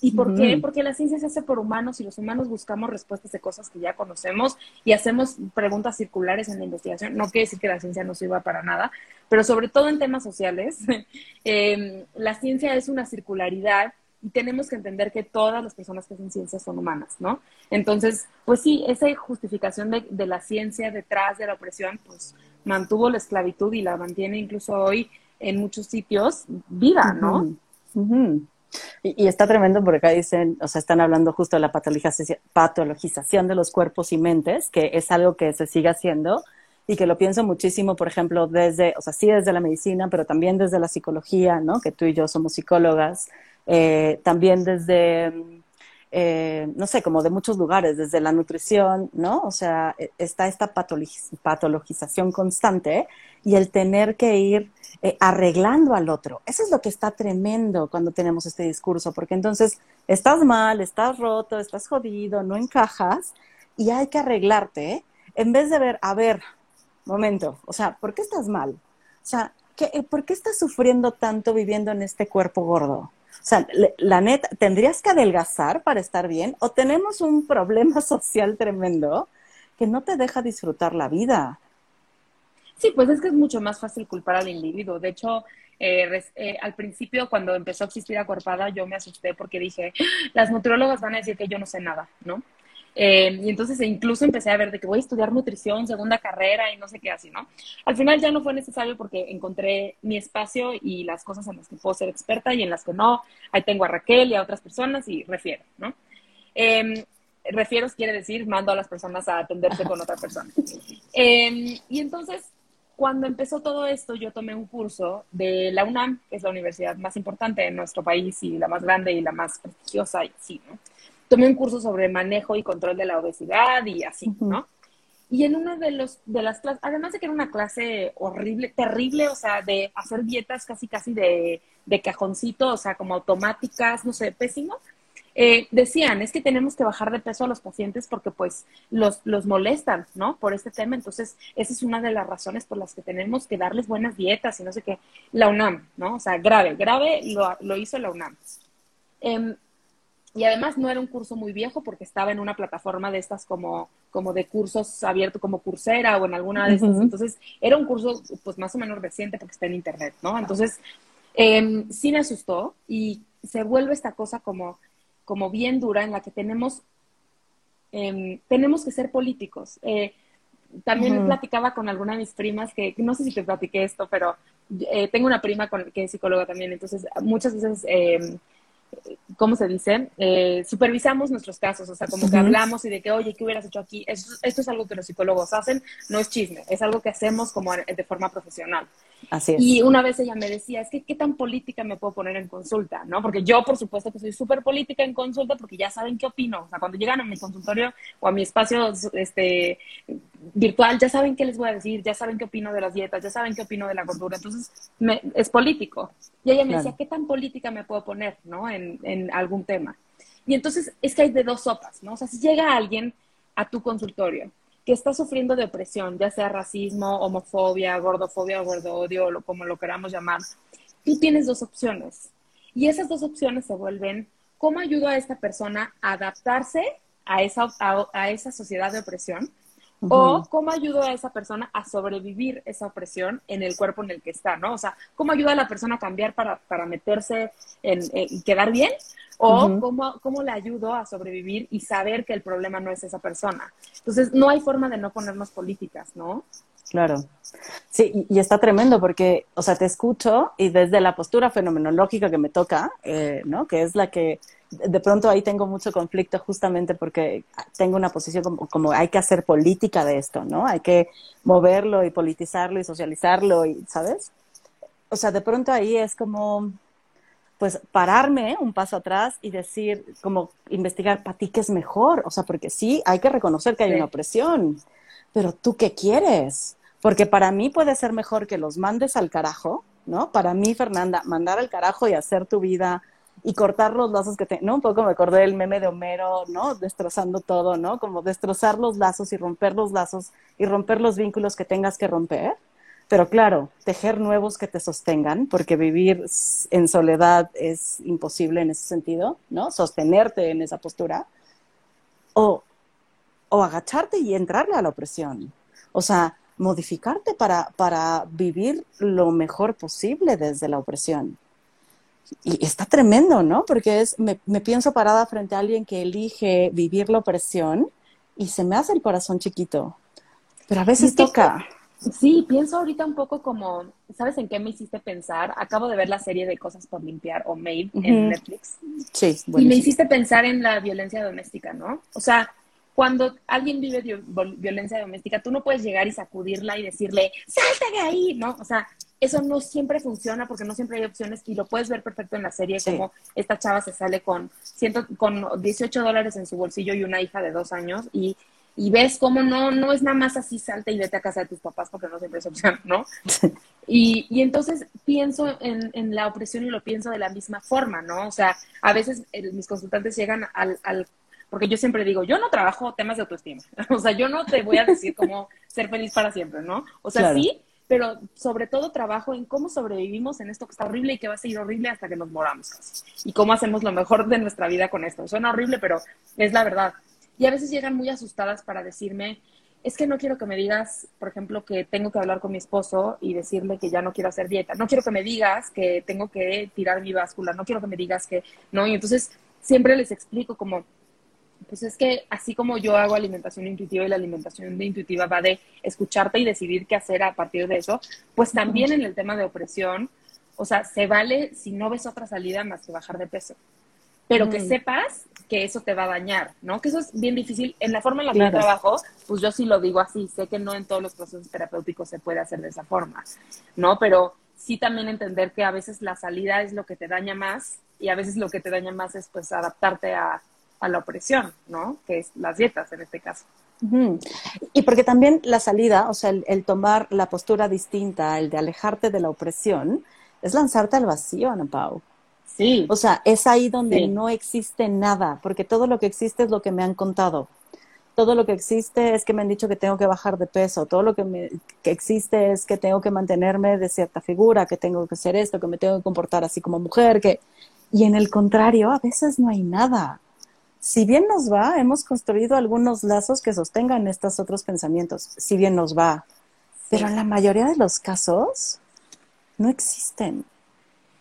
[SPEAKER 2] ¿Y por qué? Porque la ciencia se hace por humanos y los humanos buscamos respuestas de cosas que ya conocemos y hacemos preguntas circulares en la investigación. No quiere decir que la ciencia no sirva para nada, pero sobre todo en temas sociales, em, la ciencia es una circularidad y tenemos que entender que todas las personas que hacen ciencia son humanas, ¿no? Entonces, pues sí, esa justificación de, de la ciencia detrás de la opresión, pues mantuvo la esclavitud y la mantiene incluso hoy en muchos sitios viva, ¿no?
[SPEAKER 1] Y, está tremendo porque acá dicen, o sea, están hablando justo de la patologización de los cuerpos y mentes, que es algo que se sigue haciendo y que lo pienso muchísimo, por ejemplo, desde, o sea, sí desde la medicina, pero también desde la psicología, ¿no? Que tú y yo somos psicólogas, eh, también desde eh, no sé, como de muchos lugares, desde la nutrición, ¿no? O sea, e, está esta patologización constante y el tener que ir eh, arreglando al otro. Eso es lo que está tremendo cuando tenemos este discurso, porque entonces estás mal, estás roto, estás jodido, no encajas y hay que arreglarte en vez de ver, a ver, momento, o sea, ¿por qué estás mal? O sea, ¿por qué estás sufriendo tanto viviendo en este cuerpo gordo? O sea, la neta, ¿tendrías que adelgazar para estar bien? ¿O tenemos un problema social tremendo que no te deja disfrutar la vida?
[SPEAKER 2] Sí, pues es que es mucho más fácil culpar al individuo. De hecho, eh, eh, al principio, cuando empezó a existir Acuerpada, yo me asusté porque dije, las nutriólogas van a decir que yo no sé nada, ¿no? Eh, y entonces incluso empecé a ver de que voy a estudiar nutrición, segunda carrera y no sé qué así, ¿no? Al final ya no fue necesario porque encontré mi espacio y las cosas en las que puedo ser experta y en las que no. Ahí tengo a Raquel y a otras personas y refiero, ¿no? Eh, refiero quiere decir mando a las personas a atenderse con otra persona. Em, y entonces, cuando empezó todo esto, yo tomé un curso de la UNAM, que es la universidad más importante en nuestro país y la más grande y la más prestigiosa, y sí, ¿no? tomé un curso sobre manejo y control de la obesidad y así, ¿no? Y en una de, los, de las clases, además de que era una clase horrible, terrible, o sea, de hacer dietas casi, casi de, de cajoncito, o sea, como automáticas, no sé, pésimo, eh, decían, es que tenemos que bajar de peso a los pacientes porque pues los, los molestan, ¿no? Por este tema. Entonces, esa es una de las razones por las que tenemos que darles buenas dietas y no sé qué. La UNAM, ¿no? O sea, grave, grave lo, lo hizo la UNAM. Em, y además no era un curso muy viejo porque estaba en una plataforma de estas como, como de cursos abiertos como Coursera o en alguna de estas. Entonces era un curso pues más o menos reciente porque está en internet, ¿no? Entonces eh, sí me asustó y se vuelve esta cosa como, como bien dura en la que tenemos, eh, tenemos que ser políticos. Eh, también platicaba con alguna de mis primas que, no sé si te platiqué esto, pero eh, tengo una prima con, que es psicóloga también, entonces muchas veces em, ¿cómo se dice? Eh, supervisamos nuestros casos, o sea, como que hablamos y de que, oye, ¿qué hubieras hecho aquí? Esto, esto, es algo que los psicólogos hacen, no es chisme, es algo que hacemos como de forma profesional.
[SPEAKER 1] Así es.
[SPEAKER 2] Y una vez ella me decía, es que qué tan política me puedo poner en consulta, ¿no? Porque yo, por supuesto, que soy súper política en consulta porque ya saben qué opino. O sea, cuando llegan a mi consultorio o a mi espacio este, virtual, ya saben qué les voy a decir, ya saben qué opino de las dietas, ya saben qué opino de la gordura. Entonces, me, es político. Y ella me decía, ¿qué tan política me puedo poner, ¿no? En, en algún tema. Y entonces, es que hay de dos sopas, ¿no? O sea, si llega alguien a tu consultorio que está sufriendo de opresión, ya sea racismo, homofobia, gordofobia o gordoodio, o como lo queramos llamar, tú tienes dos opciones. Y esas dos opciones se vuelven cómo ayudo a esta persona a adaptarse a esa, a, esa sociedad de opresión o cómo ayudo a esa persona a sobrevivir esa opresión en el cuerpo en el que está, ¿no? O sea, cómo ayuda a la persona a cambiar para, para meterse en, y quedar bien o cómo, cómo le ayudo a sobrevivir y saber que el problema no es esa persona. Entonces, no hay forma de no ponernos políticas, ¿no?
[SPEAKER 1] Claro. Sí, y, está tremendo porque, o sea, te escucho y desde la postura fenomenológica que me toca, eh, ¿no? Que es la que de pronto ahí tengo mucho conflicto justamente porque tengo una posición como, como, hay que hacer política de esto, ¿no? Hay que moverlo y politizarlo y socializarlo y, ¿sabes? O sea, de pronto ahí es como, pues pararme un paso atrás y decir, como investigar, ¿para ti qué es mejor? O sea, porque sí, hay que reconocer que hay una opresión, pero tú qué quieres? Porque para mí puede ser mejor que los mandes al carajo, ¿no? Para mí, Fernanda, mandar al carajo y hacer tu vida y cortar los lazos que te, ¿no? Un poco me acordé del meme de Homero, ¿no? Destrozando todo, ¿no? Como destrozar los lazos y romper los lazos y romper los vínculos que tengas que romper pero claro, tejer nuevos que te sostengan, porque vivir en soledad es imposible en ese sentido, ¿no? Sostenerte en esa postura. O, o agacharte y entrarle a la opresión. O sea, modificarte para, para vivir lo mejor posible desde la opresión. Y está tremendo, ¿no? Porque es, me, pienso parada frente a alguien que elige vivir la opresión y se me hace el corazón chiquito. Pero a veces toca.
[SPEAKER 2] Sí, pienso ahorita un poco como, ¿sabes en qué me hiciste pensar? Acabo de ver la serie de Cosas por Limpiar o Made en Netflix.
[SPEAKER 1] Sí,
[SPEAKER 2] Y me hiciste pensar en la violencia doméstica, ¿no? O sea, cuando alguien vive violencia doméstica, tú no puedes llegar y sacudirla y decirle, salte de ahí, ¿no? O sea, eso no siempre funciona porque no siempre hay opciones y lo puedes ver perfecto en la serie, como esta chava se sale con, ciento, con 18 dólares en su bolsillo y una hija de dos años y y ves cómo no, no es nada más así, salta y vete a casa de tus papás porque no siempre es opción, ¿no? Y, y entonces pienso en, en, la opresión y lo pienso de la misma forma, ¿no? O sea, a veces mis consultantes llegan al, al, porque yo siempre digo, yo no trabajo temas de autoestima, o sea, yo no te voy a decir cómo ser feliz para siempre, ¿no? O sea, sí, pero sobre todo trabajo en cómo sobrevivimos en esto que está horrible y que va a seguir horrible hasta que nos moramos casi. Y cómo hacemos lo mejor de nuestra vida con esto. Suena horrible, pero es la verdad. Y a veces llegan muy asustadas para decirme, es que no quiero que me digas, por ejemplo, que tengo que hablar con mi esposo y decirle que ya no quiero hacer dieta. No quiero que me digas que tengo que tirar mi báscula. No quiero que me digas que no. Y entonces siempre les explico como, pues es que así como yo hago alimentación intuitiva y la alimentación de intuitiva va de escucharte y decidir qué hacer a partir de eso, pues también en el tema de opresión, o sea, se vale si no ves otra salida más que bajar de peso pero que sepas que eso te va a dañar, ¿no? Que eso es bien difícil. En la forma en la que yo trabajo, pues yo sí lo digo así, sé que no en todos los procesos terapéuticos se puede hacer de esa forma, ¿no? Pero sí también entender que a veces la salida es lo que te daña más y a veces lo que te daña más es pues adaptarte a, la opresión, ¿no? Que es las dietas en este caso.
[SPEAKER 1] Y porque también la salida, o sea, el, tomar la postura distinta, el de alejarte de la opresión, es lanzarte al vacío, Ana Pau.
[SPEAKER 2] Sí.
[SPEAKER 1] O sea, es ahí donde no existe nada, porque todo lo que existe es lo que me han contado. Todo lo que existe es que me han dicho que tengo que bajar de peso, todo lo que, me, que existe es que tengo que mantenerme de cierta figura, que tengo que hacer esto, que me tengo que comportar así como mujer, que... Y en el contrario, a veces no hay nada. Si bien nos va, hemos construido algunos lazos que sostengan estos otros pensamientos, si bien nos va. Pero en la mayoría de los casos no existen.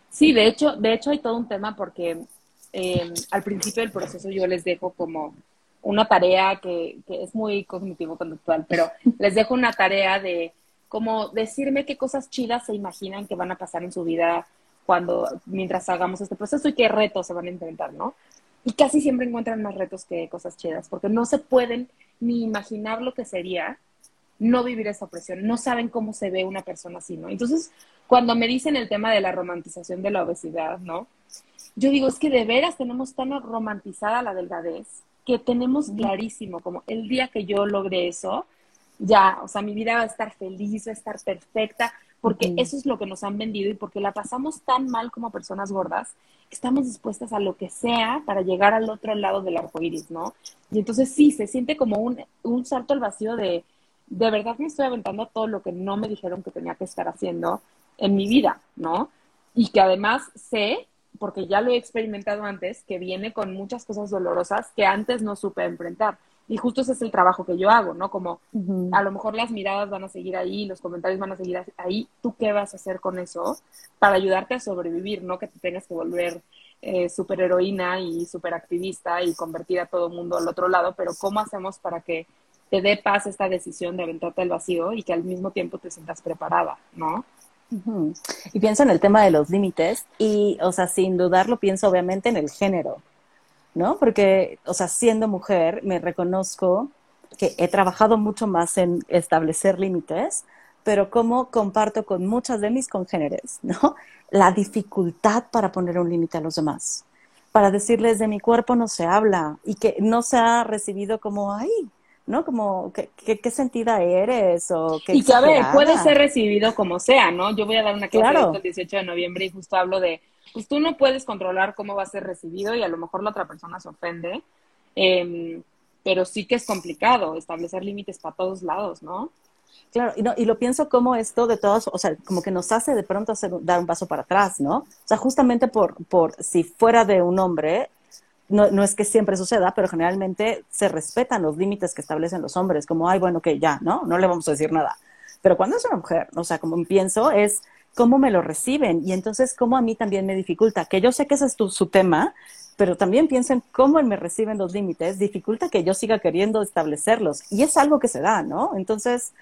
[SPEAKER 2] Sí, de hecho, de hecho hay todo un tema porque eh, al principio del proceso yo les dejo como una tarea que, que es muy cognitivo-conductual, pero les dejo una tarea de como decirme qué cosas chidas se imaginan que van a pasar en su vida cuando, mientras hagamos este proceso y qué retos se van a enfrentar, ¿no? Y casi siempre encuentran más retos que cosas chidas, porque no se pueden ni imaginar lo que sería no vivir esa opresión, no saben cómo se ve una persona así, ¿no? Entonces, cuando me dicen el tema de la romantización de la obesidad, ¿no? Yo digo, es que de veras tenemos tan romantizada la delgadez que tenemos clarísimo, como el día que yo logre eso, ya, o sea, mi vida va a estar feliz, va a estar perfecta, porque eso es lo que nos han vendido y porque la pasamos tan mal como personas gordas, que estamos dispuestas a lo que sea para llegar al otro lado del arco iris, ¿no? Y entonces sí, se siente como un, un salto al vacío de, de verdad me estoy aventando todo lo que no me dijeron que tenía que estar haciendo en mi vida, ¿no? Y que además sé, porque ya lo he experimentado antes, que viene con muchas cosas dolorosas que antes no supe enfrentar. Y justo ese es el trabajo que yo hago, ¿no? Como a lo mejor las miradas van a seguir ahí, los comentarios van a seguir ahí. ¿Tú qué vas a hacer con eso para ayudarte a sobrevivir, no que te tengas que volver eh, súper heroína y súper activista y convertir a todo el mundo al otro lado? Pero ¿cómo hacemos para que te dé paz esta decisión de aventarte al vacío y que al mismo tiempo te sientas preparada, ¿no?
[SPEAKER 1] Y pienso en el tema de los límites y, o sea, sin dudarlo, pienso obviamente en el género. ¿No? Porque, o sea, siendo mujer, me reconozco que he trabajado mucho más en establecer límites, pero como comparto con muchas de mis congéneres, ¿no? La dificultad para poner un límite a los demás, para decirles de mi cuerpo no se habla y que no se ha recibido como, ay, ¿no? Como, ¿qué, qué, sentida eres? O,
[SPEAKER 2] y que, a ver, puede ser recibido como sea, ¿no? Yo voy a dar una clase el 18 de noviembre y justo hablo de pues tú no puedes controlar cómo va a ser recibido y a lo mejor la otra persona se ofende, em, pero sí que es complicado establecer límites para todos lados, ¿no?
[SPEAKER 1] Claro, y, no, y lo pienso como esto de todos, o sea, como que nos hace de pronto hacer, dar un paso para atrás, ¿no? O sea, justamente por, por si fuera de un hombre, no, no es que siempre suceda, pero generalmente se respetan los límites que establecen los hombres, como, ay, bueno, que ya, ¿no? No le vamos a decir nada. Pero cuando es una mujer, o sea, como pienso, es cómo me lo reciben y entonces cómo a mí también me dificulta, que yo sé que ese es tu, su tema, pero también pienso en cómo me reciben los límites, dificulta que yo siga queriendo establecerlos y es algo que se da, ¿no? Entonces,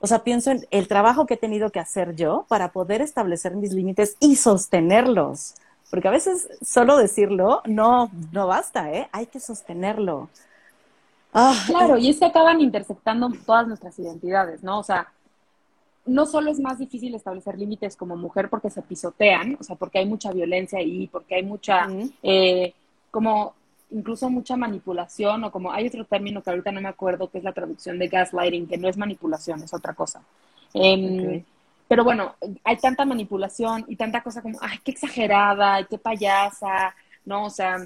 [SPEAKER 1] o sea, pienso en el trabajo que he tenido que hacer yo para poder establecer mis límites y sostenerlos, porque a veces solo decirlo no, no basta, ¿eh? Hay que sostenerlo.
[SPEAKER 2] Ah, claro, y es que acaban intersectando todas nuestras identidades, ¿no? O sea, no solo es más difícil establecer límites como mujer porque se pisotean, o sea, porque hay mucha violencia ahí, porque hay mucha, eh, como incluso mucha manipulación o como hay otro término que ahorita no me acuerdo que es la traducción de gaslighting, que no es manipulación, es otra cosa. Em, pero bueno, hay tanta manipulación y tanta cosa como, ay, qué exagerada, qué payasa, ¿no? O sea,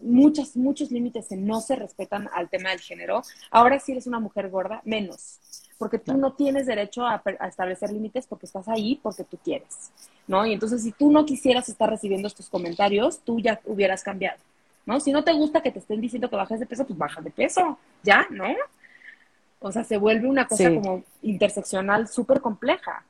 [SPEAKER 2] muchos, muchos límites que no se respetan al tema del género. Ahora si eres una mujer gorda, menos, porque tú no tienes derecho a, establecer límites porque estás ahí porque tú quieres, ¿no? Y entonces si tú no quisieras estar recibiendo estos comentarios, tú ya hubieras cambiado, ¿no? Si no te gusta que te estén diciendo que bajes de peso, pues baja de peso, ya, ¿no? O sea, se vuelve una cosa como interseccional súper compleja.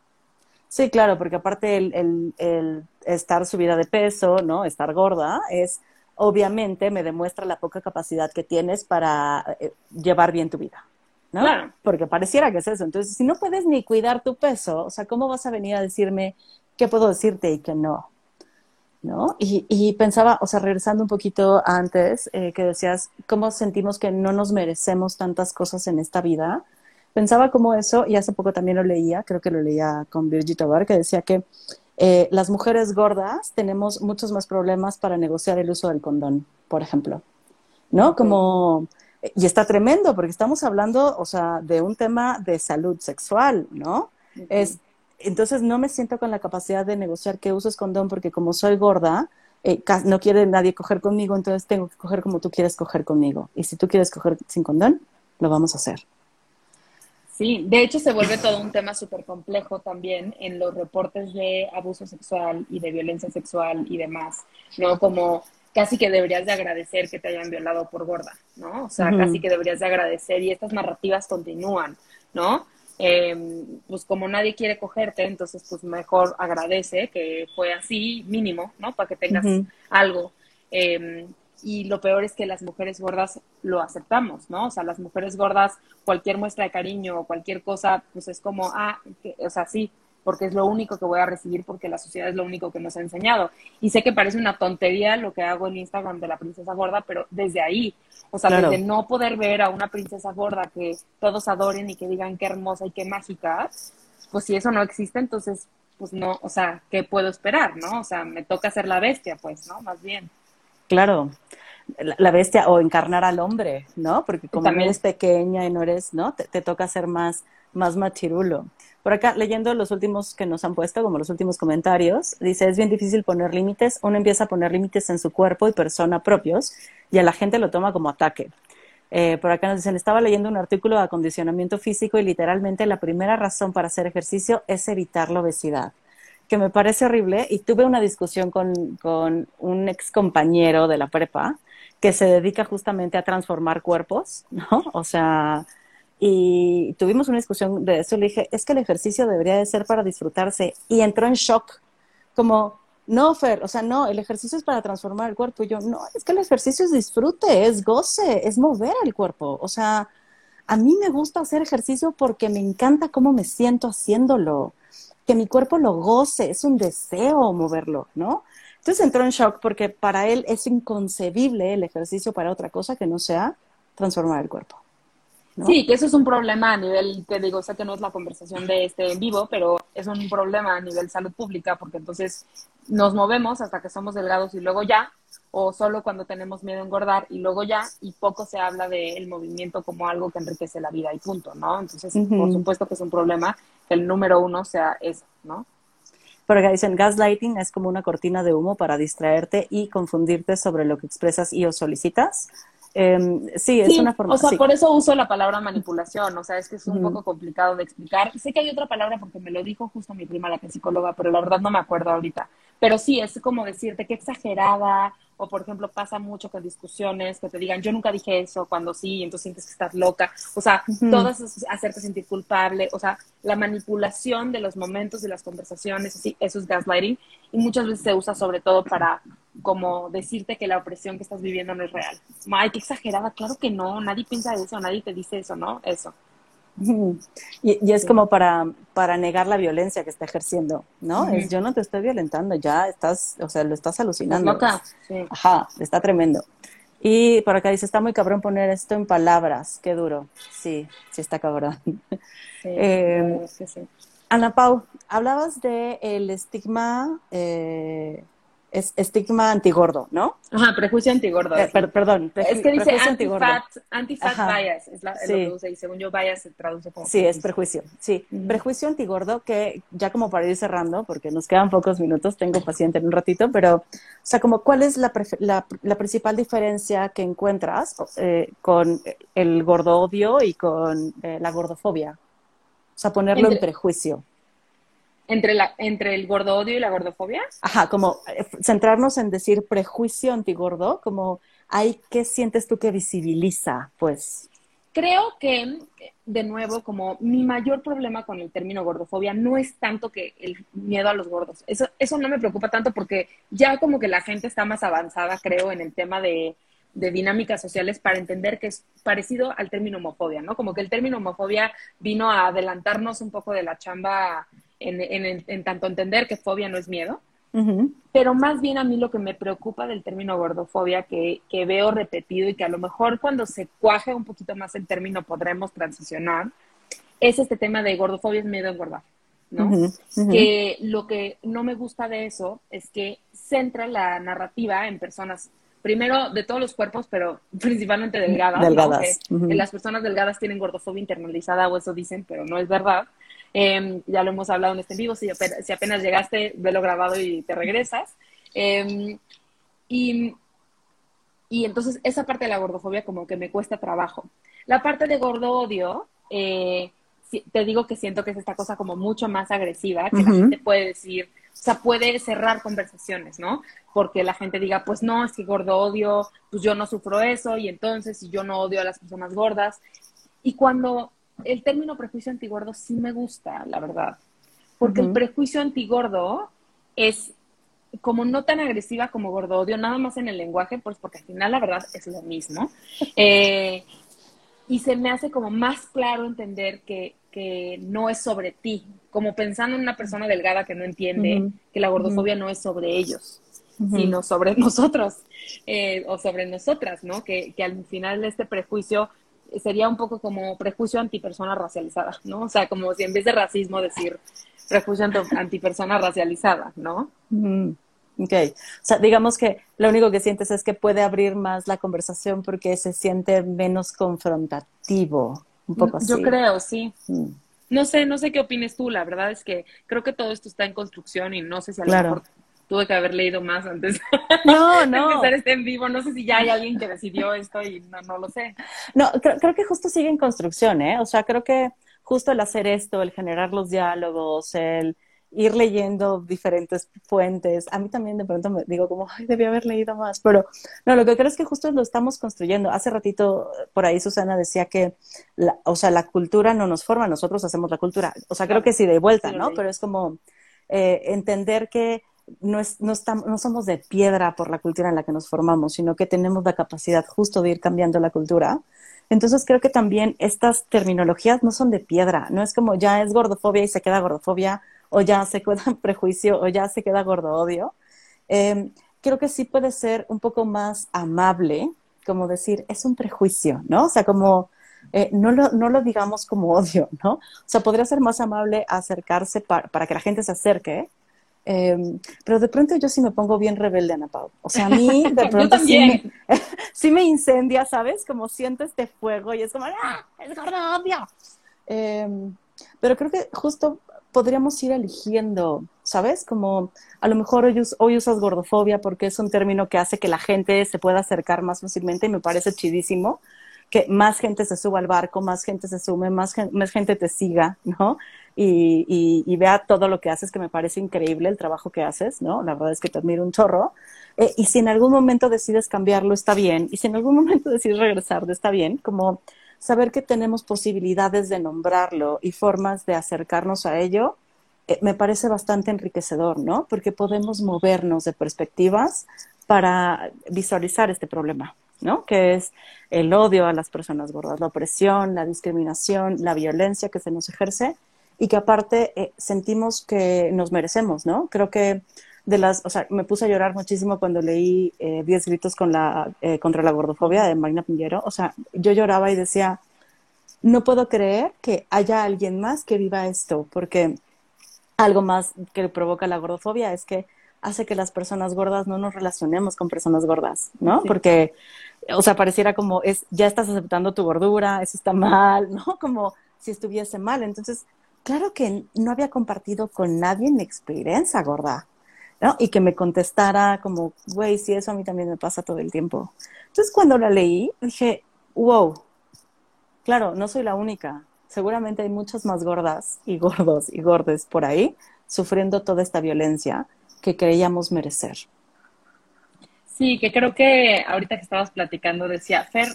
[SPEAKER 1] Sí, claro, porque aparte el, el, el estar subida de peso, ¿no? Estar gorda es obviamente me demuestra la poca capacidad que tienes para eh, llevar bien tu vida, ¿no? Claro. Porque pareciera que es eso. Entonces, si no puedes ni cuidar tu peso, o sea, ¿cómo vas a venir a decirme qué puedo decirte y qué no? ¿No? Y, pensaba, o sea, regresando un poquito antes, eh, que decías, ¿cómo sentimos que no nos merecemos tantas cosas en esta vida? Pensaba como eso, y hace poco también lo leía, creo que lo leía con Virgit Tobar, que decía que eh, las mujeres gordas tenemos muchos más problemas para negociar el uso del condón, por ejemplo. ¿No? Como, y está tremendo porque estamos hablando, o sea, de un tema de salud sexual, ¿no? Es, entonces no me siento con la capacidad de negociar que uses condón porque como soy gorda, eh, no quiere nadie coger conmigo, entonces tengo que coger como tú quieres coger conmigo. Y si tú quieres coger sin condón, lo vamos a hacer.
[SPEAKER 2] Sí, de hecho se vuelve todo un tema súper complejo también en los reportes de abuso sexual y de violencia sexual y demás, ¿no? Como casi que deberías de agradecer que te hayan violado por gorda, ¿no? O sea, casi que deberías de agradecer y estas narrativas continúan, ¿no? Eh, pues como nadie quiere cogerte, entonces pues mejor agradece que fue así, mínimo, ¿no? Para que tengas algo. Eh, y lo peor es que las mujeres gordas lo aceptamos, ¿no? O sea, las mujeres gordas, cualquier muestra de cariño o cualquier cosa, pues es como, ah, o sea, sí, porque es lo único que voy a recibir porque la sociedad es lo único que nos ha enseñado. Y sé que parece una tontería lo que hago en Instagram de la princesa gorda, pero desde ahí, o sea, desde no poder ver a una princesa gorda que todos adoren y que digan qué hermosa y qué mágica, pues si eso no existe, entonces, pues no, o sea, ¿qué puedo esperar, no? O sea, me toca ser la bestia, pues, ¿no? Más bien.
[SPEAKER 1] Claro, la bestia o encarnar al hombre, ¿no? Porque como eres pequeña y no eres, ¿no? Te, toca ser más, más machirulo. Por acá, leyendo los últimos que nos han puesto, como los últimos comentarios, dice, es bien difícil poner límites. Uno empieza a poner límites en su cuerpo y persona propios y a la gente lo toma como ataque. Eh, por acá nos dicen, estaba leyendo un artículo de acondicionamiento físico y literalmente la primera razón para hacer ejercicio es evitar la obesidad que me parece horrible y tuve una discusión con, con un ex compañero de la prepa que se dedica justamente a transformar cuerpos, ¿no? O sea, y tuvimos una discusión de eso. Le dije, es que el ejercicio debería de ser para disfrutarse. Y entró en shock, como, no, Fer, o sea, no, el ejercicio es para transformar el cuerpo. Y yo, no, es que el ejercicio es disfrute, es goce, es mover el cuerpo. O sea, a mí me gusta hacer ejercicio porque me encanta cómo me siento haciéndolo que mi cuerpo lo goce, es un deseo moverlo, ¿no? Entonces entró en shock porque para él es inconcebible el ejercicio para otra cosa que no sea transformar el cuerpo.
[SPEAKER 2] Sí, que eso es un problema a nivel, te digo, sé que no es la conversación de este en vivo, pero es un problema a nivel salud pública, porque entonces nos movemos hasta que somos delgados y luego ya, o solo cuando tenemos miedo a engordar y luego ya, y poco se habla del movimiento como algo que enriquece la vida y punto, ¿no? Entonces, por supuesto que es un problema que el número uno sea eso, ¿no?
[SPEAKER 1] Pero acá dicen, gaslighting es como una cortina de humo para distraerte y confundirte sobre lo que expresas y o solicitas. Em, sí, es una forma.
[SPEAKER 2] O sea, por eso uso la palabra manipulación. O sea, es que es un poco complicado de explicar. Sé que hay otra palabra porque me lo dijo justo mi prima, la que es psicóloga, pero la verdad no me acuerdo ahorita. Pero sí, es como decirte que exagerada. O, por ejemplo, pasa mucho con discusiones que te digan, yo nunca dije eso, cuando sí, entonces sientes que estás loca. O sea, todas hacerte sentir culpable. O sea, la manipulación de los momentos de las conversaciones, sí, eso es gaslighting. Y muchas veces se usa sobre todo para como decirte que la opresión que estás viviendo no es real. Ay, qué exagerada, claro que no, nadie piensa eso, nadie te dice eso, ¿no? Eso.
[SPEAKER 1] Y, es como para, para negar la violencia que está ejerciendo, ¿no? Es yo no te estoy violentando, ya estás, o sea, lo estás alucinando.
[SPEAKER 2] Loca.
[SPEAKER 1] Ajá, está tremendo. Y por acá dice, está muy cabrón poner esto en palabras, qué duro. Sí, sí está cabrón. Eh, Ana Pau, hablabas de el estigma eh, es estigma antigordo, ¿no?
[SPEAKER 2] Ajá, prejuicio antigordo.
[SPEAKER 1] Eh, perdón,
[SPEAKER 2] es que dice anti-fat anti bias, es, lo que usa, y según yo bias se traduce como
[SPEAKER 1] Sí, es prejuicio, sí. Prejuicio antigordo que ya como para ir cerrando, porque nos quedan pocos minutos, tengo paciente en un ratito, pero, o sea, como cuál es la, la, principal diferencia que encuentras eh, con el gordo odio y con eh, la gordofobia? O sea, ponerlo en prejuicio.
[SPEAKER 2] ¿Entre, la, ¿Entre el gordo odio y la gordofobia?
[SPEAKER 1] Ajá, como eh, centrarnos en decir prejuicio antigordo, como hay, ¿qué sientes tú que visibiliza, pues?
[SPEAKER 2] Creo que, de nuevo, como mi mayor problema con el término gordofobia no es tanto que el miedo a los gordos. Eso, eso no me preocupa tanto porque ya como que la gente está más avanzada, creo, en el tema de, de dinámicas sociales para entender que es parecido al término homofobia, ¿no? Como que el término homofobia vino a adelantarnos un poco de la chamba en, en, tanto entender que fobia no es miedo, pero más bien a mí lo que me preocupa del término gordofobia, que, que, veo repetido y que a lo mejor cuando se cuaje un poquito más el término podremos transicionar, es este tema de gordofobia es miedo a engordar. ¿no? Que lo que no me gusta de eso es que centra la narrativa en personas, primero de todos los cuerpos, pero principalmente delgadas.
[SPEAKER 1] Delgadas.
[SPEAKER 2] Las personas delgadas tienen gordofobia internalizada o eso dicen, pero no es verdad. Em, ya lo hemos hablado en este vivo, si apenas, si apenas llegaste, velo grabado y te regresas. Em, y, y entonces esa parte de la gordofobia como que me cuesta trabajo. La parte de gordo odio, eh, te digo que siento que es esta cosa como mucho más agresiva, que la gente puede decir, sea, puede cerrar conversaciones, ¿no? Porque la gente diga, pues no, es que gordo odio, pues yo no sufro eso, y entonces, si yo no odio a las personas gordas. Y cuando el término prejuicio antigordo sí me gusta, la verdad, porque el prejuicio antigordo es como no tan agresiva como gordo odio, nada más en el lenguaje, pues porque al final la verdad es lo mismo. Eh, y se me hace como más claro entender que, que, no es sobre ti, como pensando en una persona delgada que no entiende que la gordofobia no es sobre ellos, sino sobre nosotros eh, o sobre nosotras, ¿no? Que, que al final este prejuicio sería un poco como prejuicio antipersona racializada, ¿no? O sea, como si en vez de racismo decir prejuicio antipersona racializada, ¿no?
[SPEAKER 1] Ok, o sea, digamos que lo único que sientes es que puede abrir más la conversación porque se siente menos confrontativo, un poco así.
[SPEAKER 2] Yo creo, sí. Mm. No sé, no sé qué opines tú, la verdad es que creo que todo esto está en construcción y no sé si a lo mejor tuve que haber leído más antes
[SPEAKER 1] no, no.
[SPEAKER 2] de empezar este en vivo. No sé si ya hay alguien que decidió esto y no, no lo sé.
[SPEAKER 1] No, creo, creo, que justo sigue en construcción, ¿eh? O sea, creo que justo el hacer esto, el generar los diálogos, el ir leyendo diferentes fuentes. A mí también de pronto me digo como, ay, debí haber leído más, pero no, lo que creo es que justo lo estamos construyendo. Hace ratito por ahí Susana decía que, la, o sea, la cultura no nos forma, nosotros hacemos la cultura. O sea, creo que sí, de vuelta, ¿no? Pero es como eh, entender que no, es, no, estamos, no somos de piedra por la cultura en la que nos formamos, sino que tenemos la capacidad justo de ir cambiando la cultura. Entonces creo que también estas terminologías no son de piedra, no es como ya es gordofobia y se queda gordofobia o ya se queda prejuicio, o ya se queda gordo odio. Em, creo que sí puede ser un poco más amable, como decir, es un prejuicio, ¿no? O sea, como eh, no, lo, no lo digamos como odio, ¿no? O sea, podría ser más amable acercarse para que la gente se acerque. Em, pero de pronto yo sí me pongo bien rebelde, Ana Pau. O sea, a mí de pronto sí me, sí me, incendia, ¿sabes? Como siento este fuego y es como, ¡ah! ¡Es gordo! Em, pero creo que justo podríamos ir eligiendo, ¿sabes? Como a lo mejor hoy, usas gordofobia porque es un término que hace que la gente se pueda acercar más fácilmente y me parece chidísimo que más gente se suba al barco, más gente se sume, más, más gente te siga, ¿no? Y, vea todo lo que haces, que me parece increíble el trabajo que haces, ¿no? La verdad es que te admiro un chorro. Eh, y si en algún momento decides cambiarlo, está bien. Y si en algún momento decides regresar, está bien. Como saber que tenemos posibilidades de nombrarlo y formas de acercarnos a ello, eh, me parece bastante enriquecedor, ¿no? Porque podemos movernos de perspectivas para visualizar este problema, ¿no? Que es el odio a las personas gordas, la opresión, la discriminación, la violencia que se nos ejerce y que aparte eh, sentimos que nos merecemos, ¿no? Creo que de las, o sea, me puse a llorar muchísimo cuando leí eh, Diez gritos con la, eh, contra la gordofobia de Marina Pinguero. O sea, yo lloraba y decía, no puedo creer que haya alguien más que viva esto, porque algo más que provoca la gordofobia es que hace que las personas gordas no nos relacionemos con personas gordas, ¿no? Porque, o sea, pareciera como es, ya estás aceptando tu gordura, eso está mal, ¿no? Como si estuviese mal. Entonces, claro que no había compartido con nadie mi experiencia gorda. ¿no? Y que me contestara como, güey, sí, eso a mí también me pasa todo el tiempo. Entonces cuando la leí, dije, wow, claro, no soy la única. Seguramente hay muchas más gordas y gordos y gordes por ahí sufriendo toda esta violencia que creíamos merecer.
[SPEAKER 2] Sí, que creo que ahorita que estabas platicando decía, Fer,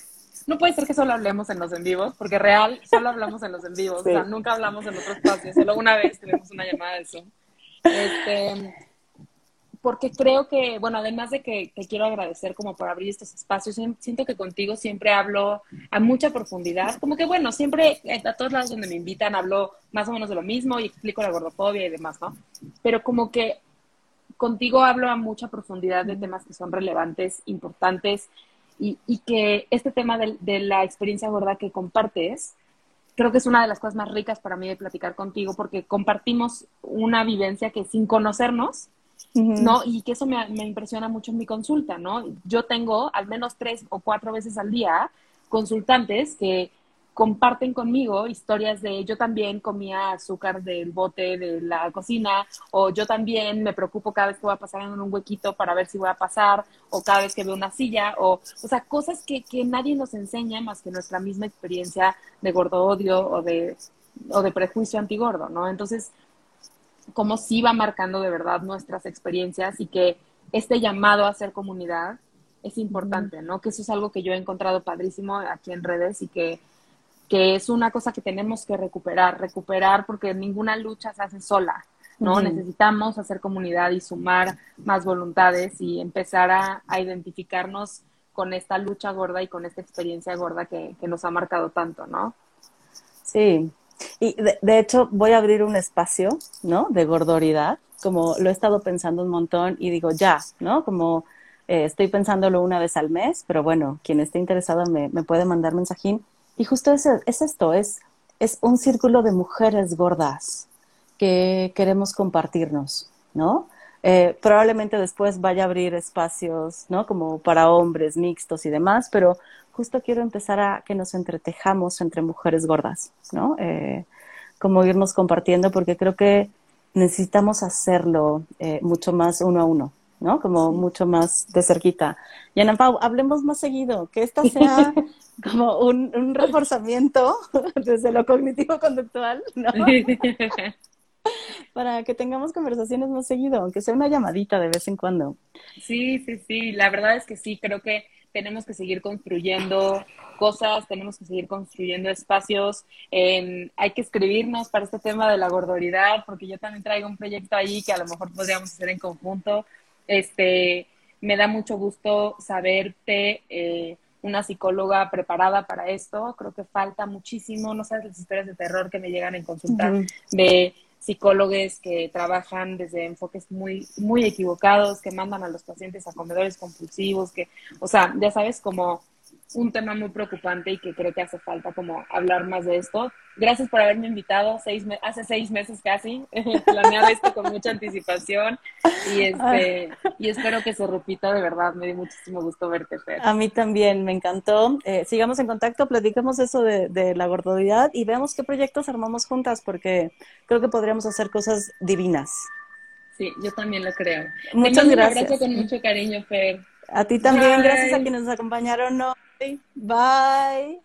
[SPEAKER 2] no puede ser que solo hablemos en los en vivos, porque real, solo hablamos en los en vivos, o sea, nunca hablamos en otros espacios, solo una vez tuvimos una llamada de Zoom. Este, porque creo que, bueno, además de que te quiero agradecer como por abrir estos espacios, siento que contigo siempre hablo a mucha profundidad, como que, bueno, siempre a todos lados donde me invitan hablo más o menos de lo mismo y explico la gordofobia y demás, ¿no? Pero como que contigo hablo a mucha profundidad de temas que son relevantes, importantes y, y que este tema de, de la experiencia gorda que compartes, creo que es una de las cosas más ricas para mí de platicar contigo porque compartimos una vivencia que sin conocernos, ¿no? Y que eso me, me, impresiona mucho en mi consulta, ¿no? Yo tengo al menos tres o cuatro veces al día consultantes que comparten conmigo historias de yo también comía azúcar del bote de la cocina o yo también me preocupo cada vez que voy a pasar en un huequito para ver si voy a pasar o cada vez que veo una silla o, o sea, cosas que, que nadie nos enseña más que nuestra misma experiencia de gordo odio o de, o de prejuicio antigordo, ¿no? Entonces, cómo sí va marcando de verdad nuestras experiencias y que este llamado a hacer comunidad es importante, ¿no? Que eso es algo que yo he encontrado padrísimo aquí en redes y que, que es una cosa que tenemos que recuperar, recuperar porque ninguna lucha se hace sola, ¿no? Necesitamos hacer comunidad y sumar más voluntades y empezar a, a, identificarnos con esta lucha gorda y con esta experiencia gorda que, que nos ha marcado tanto, ¿no?
[SPEAKER 1] Sí, y de, hecho voy a abrir un espacio, ¿no? De gordoridad, como lo he estado pensando un montón y digo, ya, ¿no? Como eh, estoy pensándolo una vez al mes, pero bueno, quien esté interesado me, me puede mandar mensajín. Y justo es, es esto, es, es un círculo de mujeres gordas que queremos compartirnos, ¿no? Eh, probablemente después vaya a abrir espacios, ¿no? Como para hombres mixtos y demás, pero justo quiero empezar a que nos entretejamos entre mujeres gordas, ¿no? Eh, como irnos compartiendo, porque creo que necesitamos hacerlo eh, mucho más uno a uno, ¿no? Como mucho más de cerquita. Y Ana Pau, hablemos más seguido, que esta sea como un, un reforzamiento desde lo cognitivo-conductual, ¿no? Para que tengamos conversaciones más seguido, aunque sea una llamadita de vez en cuando.
[SPEAKER 2] Sí, sí, sí, la verdad es que sí, creo que tenemos que seguir construyendo cosas, tenemos que seguir construyendo espacios. hay que escribirnos para este tema de la gordoridad, porque yo también traigo un proyecto ahí que a lo mejor podríamos hacer en conjunto. Este, me da mucho gusto saberte eh, una psicóloga preparada para esto. Creo que falta muchísimo, no sabes las historias de terror que me llegan en consulta de psicólogos que trabajan desde enfoques muy, muy equivocados, que mandan a los pacientes a comedores compulsivos, que, o sea, ya sabes, como un tema muy preocupante y que creo que hace falta como hablar más de esto. Gracias por haberme invitado seis hace seis meses casi. Planeaba esto con mucha anticipación y, este, y espero que se repita de verdad. Me dio muchísimo gusto verte, Fer.
[SPEAKER 1] A mí también, me encantó. Eh, sigamos en contacto, platicamos eso de, de la gordodidad y veamos qué proyectos armamos juntas porque creo que podríamos hacer cosas divinas.
[SPEAKER 2] Sí, yo también lo creo.
[SPEAKER 1] Muchas gracias.
[SPEAKER 2] Un abrazo con mucho cariño, Fer.
[SPEAKER 1] A ti también, gracias a quienes nos acompañaron hoy. Bye.